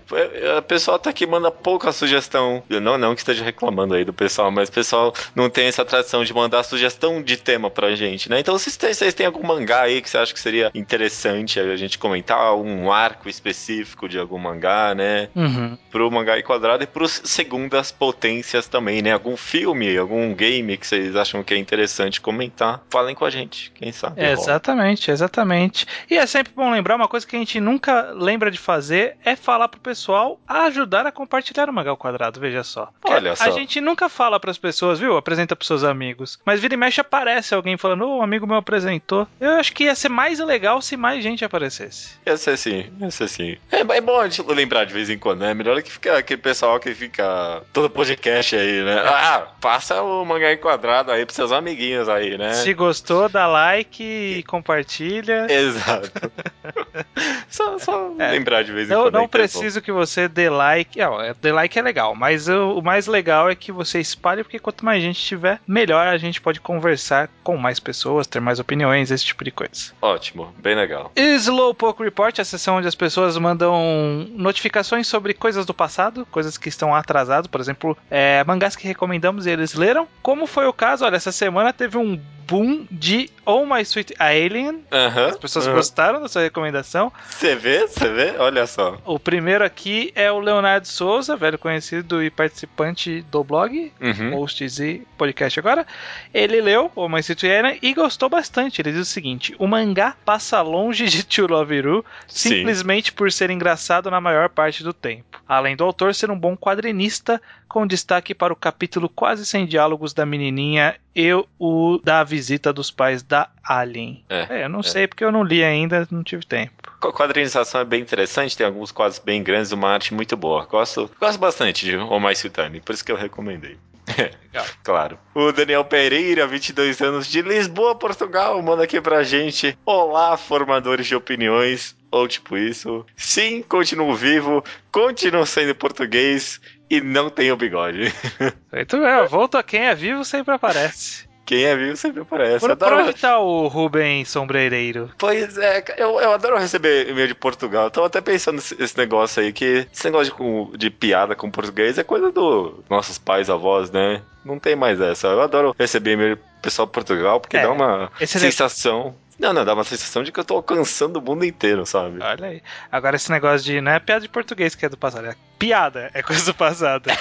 O pessoal tá aqui manda pouca sugestão. Eu não, não que esteja reclamando aí do pessoal, mas o pessoal não tem essa tradição de mandar sugestão de tema pra gente, né? Então, se vocês têm algum mangá aí que você acha que seria interessante a gente comentar, um arco específico de algum mangá, né? Uhum. Pro mangá enquadrado e pros segundas potências também, né? Algum filme, algum game que vocês acham que é interessante comentar, falem com a gente, quem sabe. rola. Exatamente, exatamente. E é sempre bom lembrar uma coisa que a gente nunca lembra de fazer é falar pro pessoal ajudar a compartilhar o Mangá ao Quadrado, veja só. Porque Olha A só. gente nunca fala pras pessoas, viu? Apresenta pros seus amigos. Mas vira e mexe aparece alguém falando, ô, um amigo meu apresentou. Eu acho que ia ser mais legal se mais gente aparecesse. Ia ser assim, ia ser assim. É, é bom a gente lembrar de vez em quando, né? Melhor que fica aquele pessoal que fica todo podcast aí, né? Ah, passa o mangá enquadrado aí pros seus amiguinhos aí, né? Se gostou, dá like e compartilha. Exato. só só É. lembrar de vez em Eu quando. não aí que é preciso que você dê like. Não, é, dê like é legal, mas o, o mais legal é que você espalhe, porque quanto mais gente tiver, melhor a gente pode conversar com mais pessoas, ter mais opiniões, esse tipo de coisa. Ótimo, bem legal. Slowpoke Report, a sessão onde as pessoas mandam notificações sobre coisas do passado, coisas que estão atrasadas, por exemplo, é, mangás que recomendamos e eles leram. Como foi o caso, olha, essa semana teve um boom de Oh My Sweet Alien. As pessoas aham. gostaram da sua recomendação. Você vê? Você vê? Olha só. O primeiro aqui é o Leonardo Souza, velho conhecido e participante do blog, Uhum. posts e podcast agora. Ele leu o My Sweet Alien e gostou bastante. Ele diz o seguinte: o mangá passa longe de To Love You Sim. simplesmente por ser engraçado na maior parte do tempo. Além do autor ser um bom quadrinista, com destaque para o capítulo quase sem diálogos da menininha e o da visita dos pais da Alien. É, eu não é. sei porque eu não li ainda, não tive tempo. A quadrinização é bem interessante, tem alguns quadros bem grandes, uma arte muito boa. Gosto, gosto bastante de O Mais Sultani, por isso que eu recomendei. Claro. O Daniel Pereira, 22 anos, de Lisboa, Portugal, manda aqui pra gente. Olá, formadores de opiniões. Ou tipo isso. Sim, continuo vivo, continuo sendo português e não tenho bigode. Muito bem, volta quem é vivo sempre aparece. Quem é vivo sempre aparece. Por, por Adoro- onde tá o Rubem Sombreireiro? Pois é, eu, eu adoro receber e-mail de Portugal. Eu tava até pensando nesse esse negócio aí, que esse negócio de, de piada com português é coisa do nossos pais, avós, né? Não tem mais essa. Eu adoro receber e-mail do pessoal de Portugal, porque É, dá uma sensação. Não, não, dá uma sensação de que eu tô alcançando o mundo inteiro, sabe? Olha aí. Agora esse negócio de. Não é piada de português que é do passado, é piada, é coisa do passado.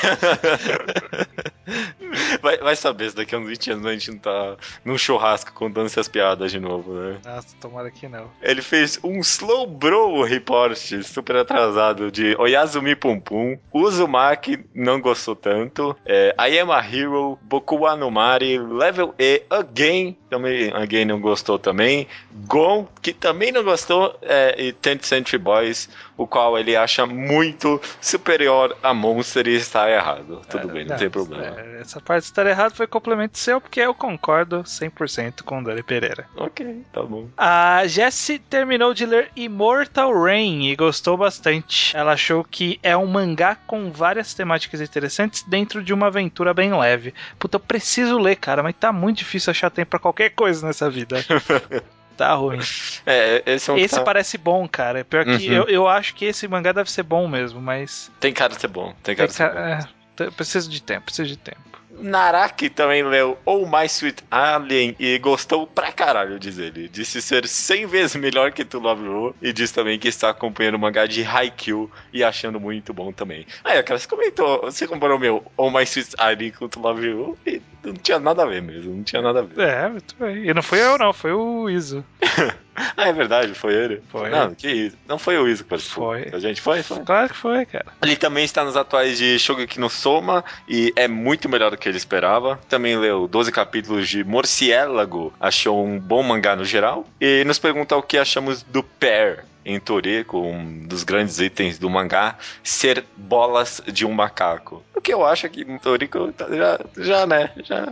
Vai, vai saber, se daqui a uns 20 anos a gente não tá num churrasco contando essas piadas de novo, né? Nossa, tomara que não. Ele fez um Slow Bro report super atrasado de Oyazumi Pum Pum. Uzumaki não gostou tanto. É, I Am a Hero, Boku wa no Mari, Level E Again. Também alguém não gostou também. Gon, que também não gostou, é, e 10th Century Boys, o qual ele acha muito superior a Monster e está errado. Tudo bem, não, tem problema. é, essa parte de estar errado foi complemento seu, porque eu concordo 100% com o Dani Pereira. Ok, tá bom. A Jessie terminou de ler Immortal Rain e gostou bastante. Ela achou que é um mangá com várias temáticas interessantes dentro de uma aventura bem leve. Puta, eu preciso ler, cara, mas tá muito difícil achar tempo pra qualquer coisa nessa vida. Tá ruim. É, esse é um Esse tá- parece bom, cara. Pior que Uhum. eu, eu acho que esse mangá deve ser bom mesmo, mas. Tem cara de ser bom. Tem cara de ser bom. é, preciso de tempo, preciso de tempo. Naraki também leu Oh My Sweet Alien e gostou pra caralho, diz ele. Disse ser 100 vezes melhor que Tu Love Ru e diz também que está acompanhando o mangá de Haikyuu e achando muito bom também. Aí, cara, você comentou, você comparou meu Oh My Sweet Alien com Tu Love Ru e não tinha nada a ver mesmo, não tinha nada a ver. É, muito bem. E não fui eu, não, foi o Iso. Ah, é verdade, foi ele? Foi. Não, que isso. Não foi o Iso que participou. Foi. A gente foi? Foi. Claro que foi, cara. Ele também está nos atuais de Shogeki no Soma e é muito melhor do que ele esperava. Também leu 12 capítulos de Morciélago, achou um bom mangá no geral. E nos pergunta o que achamos do Pair em Toriko, um dos grandes itens do mangá, ser bolas de um macaco. O que eu acho que Toriko tá- já, já, né, já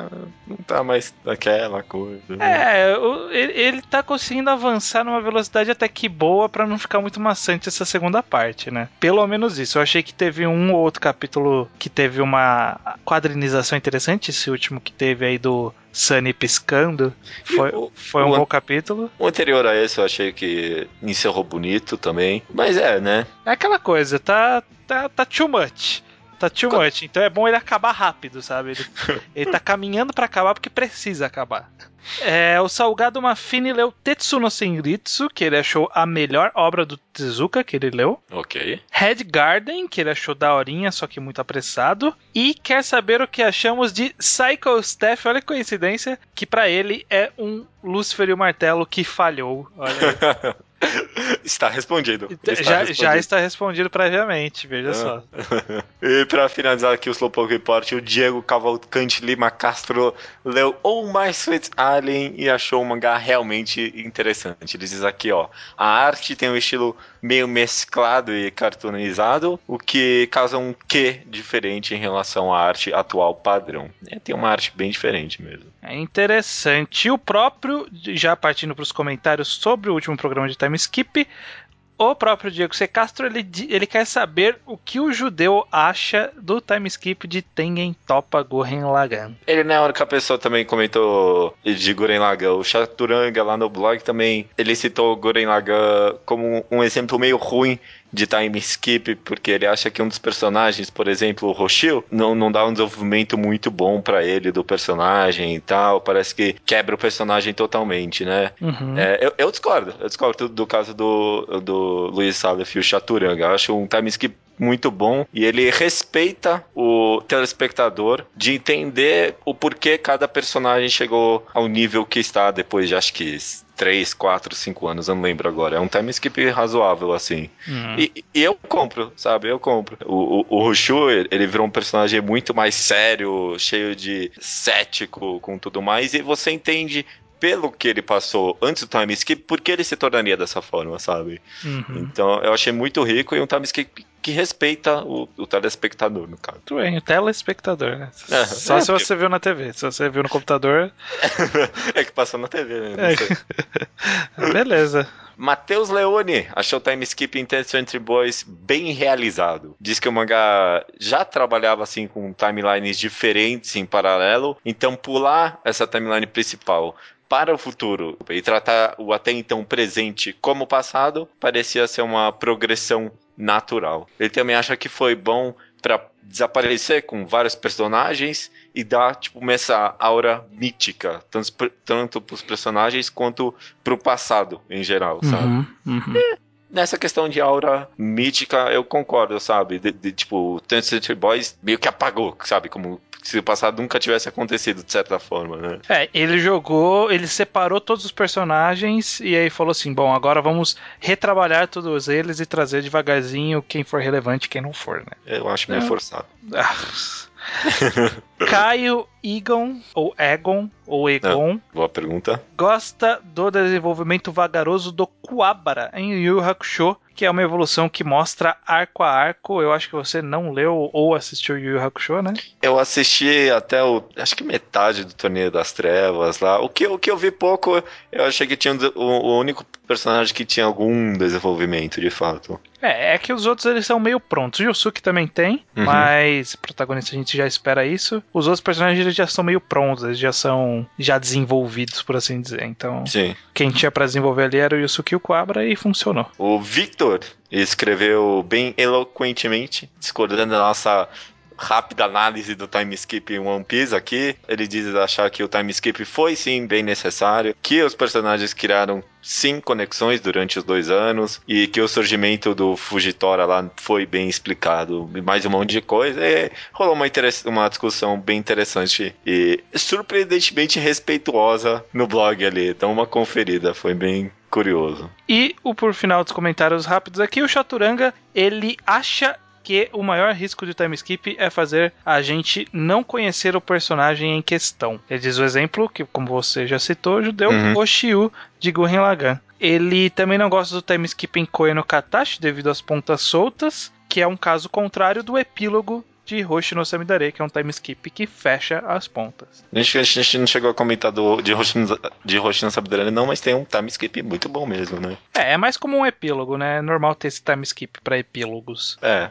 não tá mais daquela coisa. É, ele, ele tá conseguindo avançar numa velocidade até que boa pra não ficar muito maçante essa segunda parte, né? Pelo menos isso. Eu achei que teve um ou outro capítulo que teve uma quadrinização interessante, esse último que teve aí do Sunny piscando. Foi, foi um o- bom capítulo. O anterior a esse eu achei que encerrou bonito também. Mas é, né? É aquela coisa, tá, tá, tá too much. Tá too Co- much. Então é bom ele acabar rápido, sabe? Ele, ele tá caminhando pra acabar porque precisa acabar. É, o Salgado Mafini leu Tetsu no Senritsu, que ele achou a melhor obra do Tezuka que ele leu. Ok. Red Garden, que ele achou daorinha, só que muito apressado. E quer saber o que achamos de Psycho Staff, olha que coincidência, que pra ele é um Lúcifer e o Martelo que falhou. Olha aí. Está respondido. Está já, já respondido. está respondido previamente, veja Ah. só. e pra finalizar aqui o Slowpoke Report, o Diego Cavalcante Lima Castro leu Oh My Sweet Alien e achou o mangá realmente interessante. Ele diz aqui, ó, a arte tem um estilo meio mesclado e cartoonizado, o que causa um quê diferente em relação à arte atual padrão. É, tem uma arte bem diferente mesmo. É interessante. E o próprio, já partindo para os comentários sobre o último programa de Time Skip, o próprio Diego C. Castro ele, ele quer saber o que o judeu acha do time skip de Tengen Topa Goren Lagan. Ele não é a única pessoa que também comentou de Guren Lagann. O Chaturanga lá no blog também, ele citou Guren Lagann como um exemplo meio ruim de time skip, porque ele acha que um dos personagens, por exemplo, o Roshio, não, não dá um desenvolvimento muito bom pra ele do personagem e tal. Parece que quebra o personagem totalmente, né? Uhum. É, eu, eu discordo. Eu discordo do caso do, do Luiz Salaf e o Chaturanga. Eu acho um time skip muito bom e ele respeita o telespectador de entender o porquê cada personagem chegou ao nível que está depois de acho que 3, 4, 5 anos, eu não lembro agora. É um time skip razoável, assim. Uhum. E, e eu compro, sabe? Eu compro. O, o, o Rushu, ele virou um personagem muito mais sério, cheio de cético com tudo mais, e você entende pelo que ele passou antes do time skip, por que ele se tornaria dessa forma, sabe? Uhum. Então eu achei muito rico e um time skip que respeita o, o telespectador, no caso. Muito bem, o telespectador, né? É, Só é, se você viu na TV. Se você viu no computador, é que passou na TV, né? É. sei. beleza. Matheus Leone achou o time skip em Tenth Century Boys bem realizado. Diz que o mangá já trabalhava assim com timelines diferentes em paralelo, então pular essa timeline principal para o futuro e tratar o até então presente como passado parecia ser uma progressão natural. Ele também acha que foi bom para desaparecer com vários personagens e dar tipo essa aura mítica tanto, tanto para os personagens quanto para o passado em geral, sabe? Uhum, uhum. Nessa questão de aura mítica, eu concordo, sabe? De, de, tipo, Tenth Century Boys meio que apagou, sabe? Como se o passado nunca tivesse acontecido, de certa forma, né? É, ele jogou, ele separou todos os personagens e aí falou assim: bom, agora vamos retrabalhar todos eles e trazer devagarzinho quem for relevante e quem não for, né? Eu acho meio É. forçado. Ah, Caio Egon, ou Egon, ou Egon, Boa pergunta. gosta do desenvolvimento vagaroso do Kuwabara em Yu Hakusho, que é uma evolução que mostra arco a arco. Eu acho que você não leu ou assistiu Yu Yu Hakusho, né? Eu assisti até o. Acho que metade do Torneio das Trevas lá. O que, o que eu vi pouco, eu achei que tinha o, o único personagem que tinha algum desenvolvimento, de fato. É, é que os outros eles são meio prontos. O Yusuke também tem, Uhum. mas protagonista a gente já espera isso. Os outros personagens já são meio prontos, eles já são já desenvolvidos, por assim dizer. Então, Sim. quem tinha pra desenvolver ali era o Yusuke o Quabra e funcionou. O Victor escreveu bem eloquentemente, discordando da nossa rápida análise do time skip em One Piece aqui. Ele diz achar que o time skip foi sim bem necessário, que os personagens criaram sim conexões durante os dois anos e que o surgimento do Fujitora lá foi bem explicado, mais um monte de coisa. E rolou uma, uma discussão bem interessante e surpreendentemente respeituosa no blog ali. Dá uma conferida, foi bem curioso. E o por final dos comentários rápidos aqui, o Chaturanga, ele acha que o maior risco de time skip é fazer a gente não conhecer o personagem em questão. Ele diz o exemplo, que como você já citou, judeu Uhum. Oshiu de Gurren Lagann. Ele também não gosta do time skip em Koe no Katashi devido às pontas soltas, que é um caso contrário do epílogo de Hoshi no Samidare, que é um time skip que fecha as pontas. A gente, a gente não chegou a comentar do, de Roshina de Roshina Sabedrani, não, mas tem um time skip muito bom mesmo, né? É, é mais como um epílogo, né? É normal ter esse time skip pra epílogos. É,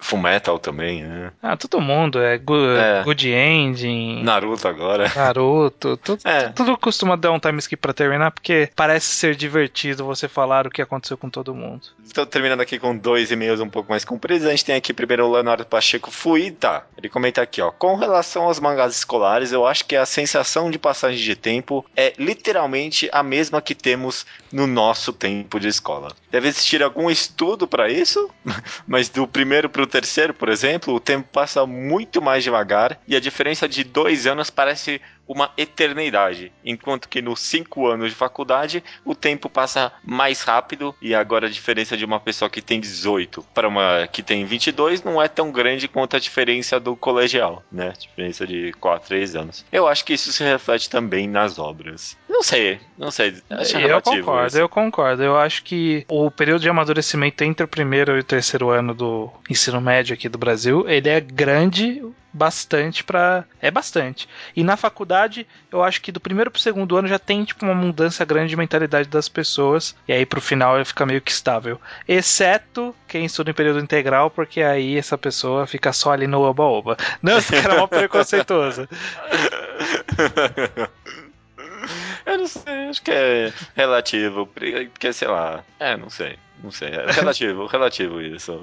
Fullmetal também, né? Ah, todo mundo. É, Good, É. good Ending, Naruto agora. Naruto. Tudo, É. tudo costuma dar um time skip pra terminar, porque parece ser divertido você falar o que aconteceu com todo mundo. Estou terminando aqui com dois e-mails um pouco mais compridos. A gente tem aqui primeiro o Leonardo Pacheco Fuita. Ele comenta aqui, ó. Com relação aos mangás escolares, eu acho que a sensação de passagem de tempo é literalmente a mesma que temos no nosso tempo de escola. Deve existir algum estudo para isso, mas do primeiro para o terceiro, por exemplo, o tempo passa muito mais devagar e a diferença de dois anos parece uma eternidade, enquanto que nos cinco anos de faculdade o tempo passa mais rápido e agora a diferença de uma pessoa que tem 18 para uma que tem 22 não é tão grande quanto a diferença do colegial, né? Diferença de 4, 3 anos. Eu acho que isso se reflete também nas obras. Não sei, não sei. Acho eu concordo, isso. eu concordo. Eu acho que o período de amadurecimento entre o primeiro e o terceiro ano do ensino médio aqui do Brasil, ele é grande bastante para é bastante. E na faculdade, eu acho que do primeiro pro segundo ano já tem tipo uma mudança grande de mentalidade das pessoas e aí pro final ele fica meio que estável. Exceto quem estuda em período integral, porque aí essa pessoa fica só ali no oba-oba. Não, esse cara é mó preconceituoso. Eu não sei, acho que é relativo, porque sei lá, é, não sei, não sei, é relativo, relativo isso.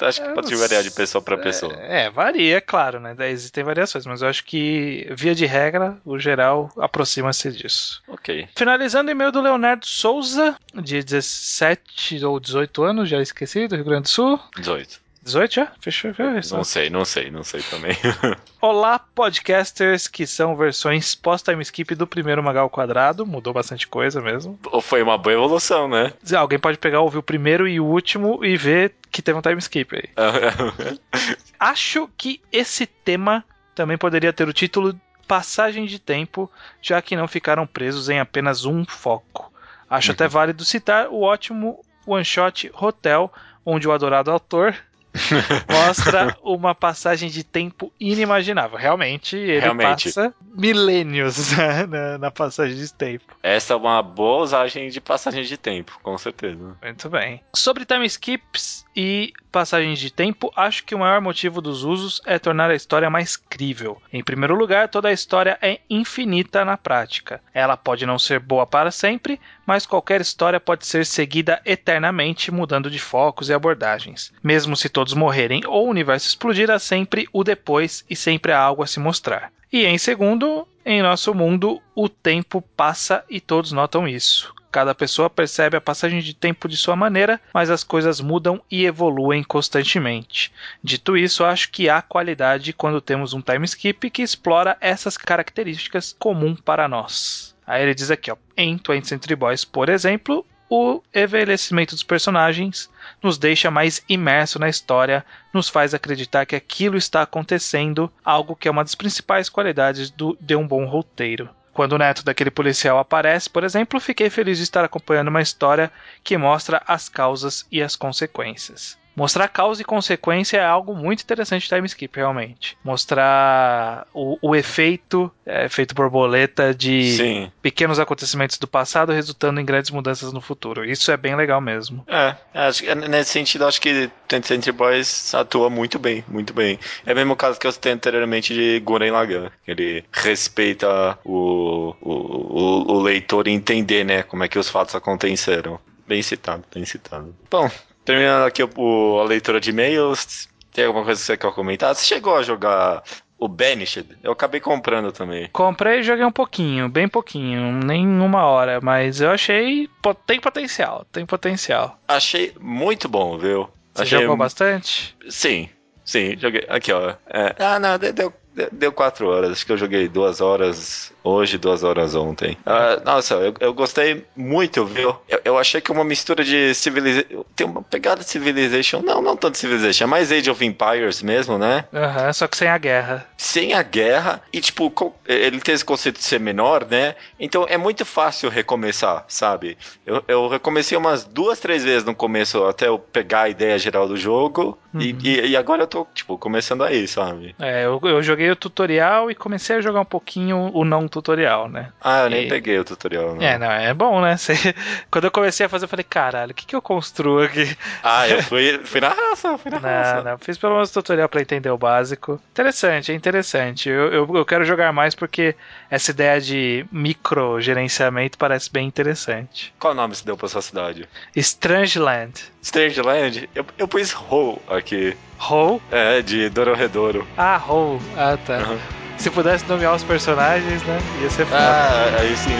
Acho que pode variar de pessoa para pessoa. É, é, varia, claro, né? Existem variações, mas eu acho que, via de regra, o geral aproxima-se disso. Ok. Finalizando o e-mail do Leonardo Souza, de 17 ou 18 anos, já esqueci, do Rio Grande do Sul. 18. 18 já? Fechou? Fechou. Não sei, não sei, não sei também. Olá, podcasters, que são versões pós-time skip do primeiro Magal Quadrado. Mudou bastante coisa mesmo. Ou foi uma boa evolução, né? Alguém pode pegar, ouvir o primeiro e o último e ver que teve um time skip aí. Acho que esse tema também poderia ter o título Passagem de Tempo, já que não ficaram presos em apenas um foco. Acho até válido citar o ótimo one-shot Hotel, onde o adorado autor mostra uma passagem de tempo inimaginável. Realmente, ele Realmente. passa milênios né, na, na passagem de tempo. Essa é uma boa usagem de passagem de tempo, com certeza. Muito bem. Sobre time skips e passagens de tempo, acho que o maior motivo dos usos é tornar a história mais crível. Em primeiro lugar, toda a história é infinita na prática. Ela pode não ser boa para sempre, mas qualquer história pode ser seguida eternamente, mudando de focos e abordagens. Mesmo se todos morrerem ou o universo explodir, há sempre o depois e sempre há algo a se mostrar. E em segundo, em nosso mundo, o tempo passa e todos notam isso. Cada pessoa percebe a passagem de tempo de sua maneira, mas as coisas mudam e evoluem constantemente. Dito isso, acho que há qualidade quando temos um time skip que explora essas características comuns para nós. Aí ele diz aqui, ó, em 20th Century Boys, por exemplo, o envelhecimento dos personagens nos deixa mais imerso na história, nos faz acreditar que aquilo está acontecendo, algo que é uma das principais qualidades do, de um bom roteiro. Quando o neto daquele policial aparece, por exemplo, fiquei feliz de estar acompanhando uma história que mostra as causas e as consequências. Mostrar causa e consequência é algo muito interessante de time skip, realmente. Mostrar o, o efeito, é, efeito borboleta de Sim. pequenos acontecimentos do passado resultando em grandes mudanças no futuro. Isso é bem legal mesmo. É, acho que, nesse sentido, acho que 20th Century Boys atua muito bem, muito bem. É o mesmo caso que eu citei anteriormente de Guren Lagann, que ele respeita o, o, o, o leitor entender, né, como é que os fatos aconteceram. Bem citado, bem citado. Bom, terminando aqui o, a leitura de e-mails, tem alguma coisa que você quer comentar? Você chegou a jogar o Banished? Eu acabei comprando também. Comprei e joguei um pouquinho, bem pouquinho, nem uma hora, mas eu achei. Tem potencial, tem potencial. Achei muito bom, viu? Você Achei jogou bastante? Sim, sim, joguei. Aqui, ó. É, ah, não, deu, deu quatro horas. Acho que eu joguei duas horas hoje, duas horas ontem. Ah, nossa, eu, eu gostei muito, viu? Eu, eu achei que uma mistura de Civilization. Tem uma pegada de Civilization. Não, não tanto Civilization, é mais Age of Empires mesmo, né? Aham, só que sem a guerra. Sem a guerra. E, tipo, ele tem esse conceito de ser menor, né? Então é muito fácil recomeçar, sabe? Eu, eu recomecei umas duas, três vezes no começo até eu pegar a ideia geral do jogo. E, Uhum. e, e agora eu tô, tipo, começando aí, sabe? É, eu, eu joguei o tutorial e comecei a jogar um pouquinho o não tutorial, né? Ah, eu nem E- peguei o tutorial, não. É, não, é bom, né? Você- Quando eu comecei a fazer, eu falei, caralho, o que, que eu construo aqui? Ah, eu fui, fui na raça, fui na raça. Não, não, fiz pelo menos tutorial pra entender o básico. Interessante, é interessante. Eu, eu, eu quero jogar mais porque essa ideia de micro gerenciamento parece bem interessante. Qual nome você deu pra sua cidade? Strangeland. Strangeland? Eu, eu pus Ho aqui. Ho? É, de Dororedoro. Ah, Ho. Ah, tá. Aham. Se pudesse nomear os personagens, né? Ia ser foda. Ah, aí sim.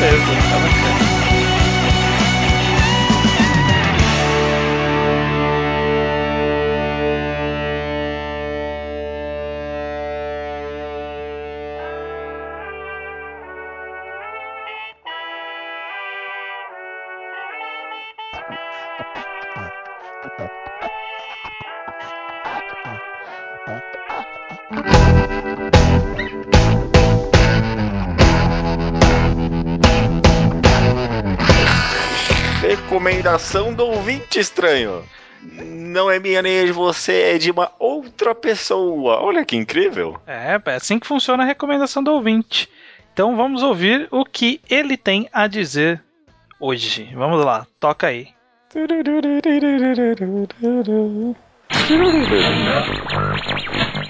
beleza, tá bacana. Recomendação do ouvinte estranho. Não é minha nem é de você, é de uma outra pessoa. Olha que incrível. É, é assim que funciona a recomendação do ouvinte. Então vamos ouvir o que ele tem a dizer hoje. Vamos lá, toca aí.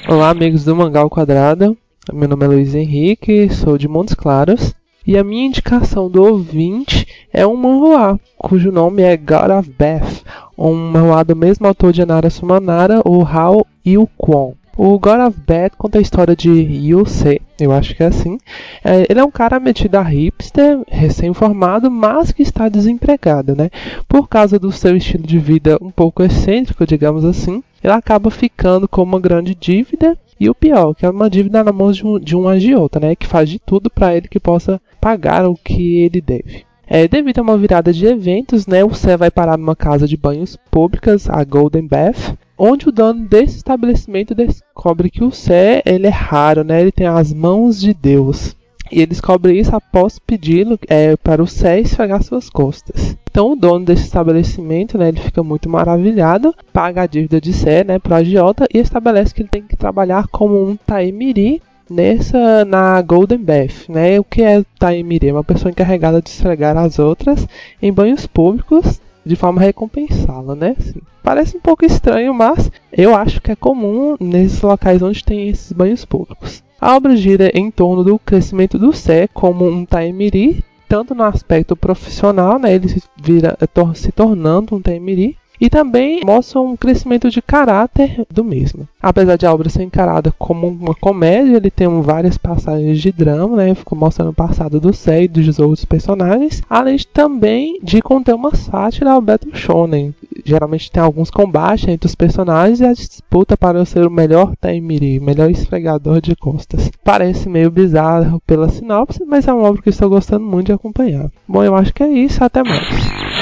Olá, amigos do Mangal Quadrado. Meu nome é Luiz Henrique, sou de Montes Claros. E a minha indicação do ouvinte é um manhua, cujo nome é God of Beth, um manhua do mesmo autor de Anara Sumanara, o Hao Yu Kwon. O God of Beth conta a história de Yu Se, eu acho que é assim. É, ele é um cara metido a hipster, recém-formado, mas que está desempregado, né? Por causa do seu estilo de vida um pouco excêntrico, digamos assim, ele acaba ficando com uma grande dívida e o pior, que é uma dívida na mão de um, de um agiota, né? Que faz de tudo para ele que possa pagar o que ele deve. É, devido a uma virada de eventos, né, o Sé vai parar numa casa de banhos públicas, a Golden Bath, onde o dono desse estabelecimento descobre que o Sé ele é raro, né, ele tem as mãos de Deus. E ele descobre isso após pedi-lo é, para o Sé esfregar suas costas. Então o dono desse estabelecimento, né, ele fica muito maravilhado, paga a dívida de Sé, né, para o agiota e estabelece que ele tem que trabalhar como um taemiri nessa na Golden Bath, né? O que é taemiri? É uma pessoa encarregada de esfregar as outras em banhos públicos de forma a recompensá-la, né? Assim, parece um pouco estranho, mas eu acho que é comum nesses locais onde tem esses banhos públicos. A obra gira em torno do crescimento do Sé como um taemiri, tanto no aspecto profissional, né, ele se, vira, tor- se tornando um taemiri, e também mostra um crescimento de caráter do mesmo. Apesar de a obra ser encarada como uma comédia, ele tem várias passagens de drama, né? Ficou mostrando o passado do Sei e dos outros personagens, além de, também de conter uma sátira ao Battle Shonen. Geralmente tem alguns combates entre os personagens e a disputa para ser o melhor Taimiri, melhor esfregador de costas. Parece meio bizarro pela sinopse, mas é uma obra que estou gostando muito de acompanhar. Bom, eu acho que é isso, até mais.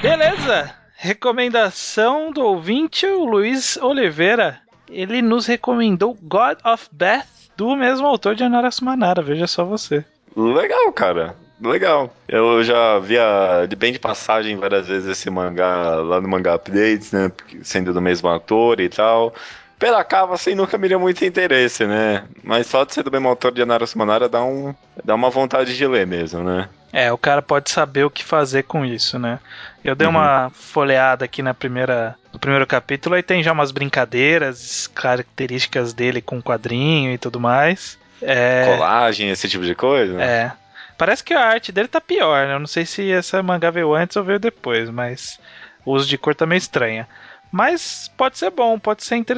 Beleza! Recomendação do ouvinte, o Luiz Oliveira. Ele nos recomendou God of Death, do mesmo autor de Anara Sumanara, veja só você. Legal, cara. Legal. Eu já via de bem de passagem várias vezes esse mangá lá no Mangá Updates, né? Sendo do mesmo autor e tal. Pela cava, assim, nunca me deu muito interesse, né? Mas só de ser do mesmo autor de Anara Sumanara dá, um, dá uma vontade de ler mesmo, né? É, o cara pode saber o que fazer com isso, né? Eu dei uma folheada aqui na primeira, no primeiro capítulo e tem já umas brincadeiras, características dele com quadrinho e tudo mais. É, Colagem, esse tipo de coisa. é. Parece que a arte dele tá pior, né? Eu não sei se essa mangá veio antes ou veio depois, mas o uso de cor tá meio estranha. Mas pode ser bom, pode ser, inter...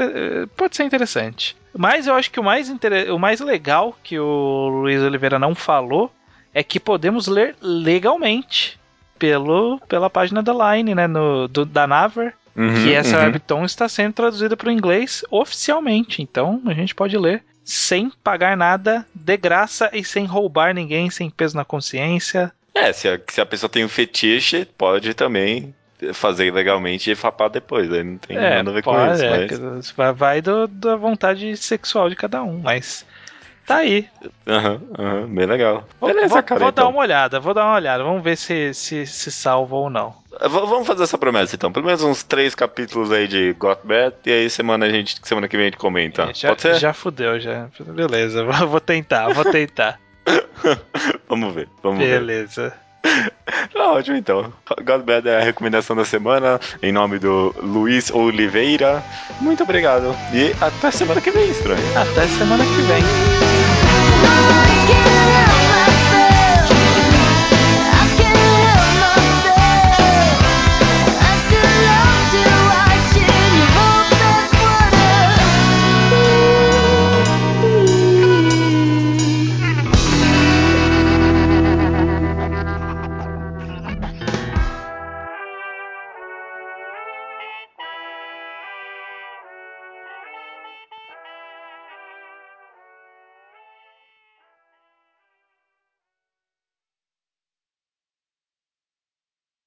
pode ser interessante. Mas eu acho que o mais, inter... o mais legal que o Luiz Oliveira não falou é que podemos ler legalmente pelo, pela página da Line, né? No, do, da Naver. Uhum, que essa uhum. webtoon está sendo traduzida para o inglês oficialmente. Então a gente pode ler sem pagar nada, de graça e sem roubar ninguém, sem peso na consciência. É, se a, se a pessoa tem um fetiche, pode também fazer legalmente e fapar depois. Aí não tem É, nada a ver com pode, isso. é, Mas... vai- do- da vontade sexual de cada um, mas tá aí. Aham, aham, bem legal. Vou, Beleza, vou- cara. vou dar então. uma olhada, vou dar uma olhada. Vamos ver se se, se salva ou não. V- Vamos fazer essa promessa então. Pelo menos uns três capítulos aí de Got Bad e aí semana, a gente, semana que vem a gente comenta. É, já, Pode ser? já fudeu, já. Beleza, vou vou tentar, vou tentar. vamos ver, vamos ver. Beleza. Tá ótimo então. God Bad é a recomendação da semana, em nome do Luiz Oliveira. Muito obrigado. E até semana que vem, estranho. Até semana que vem.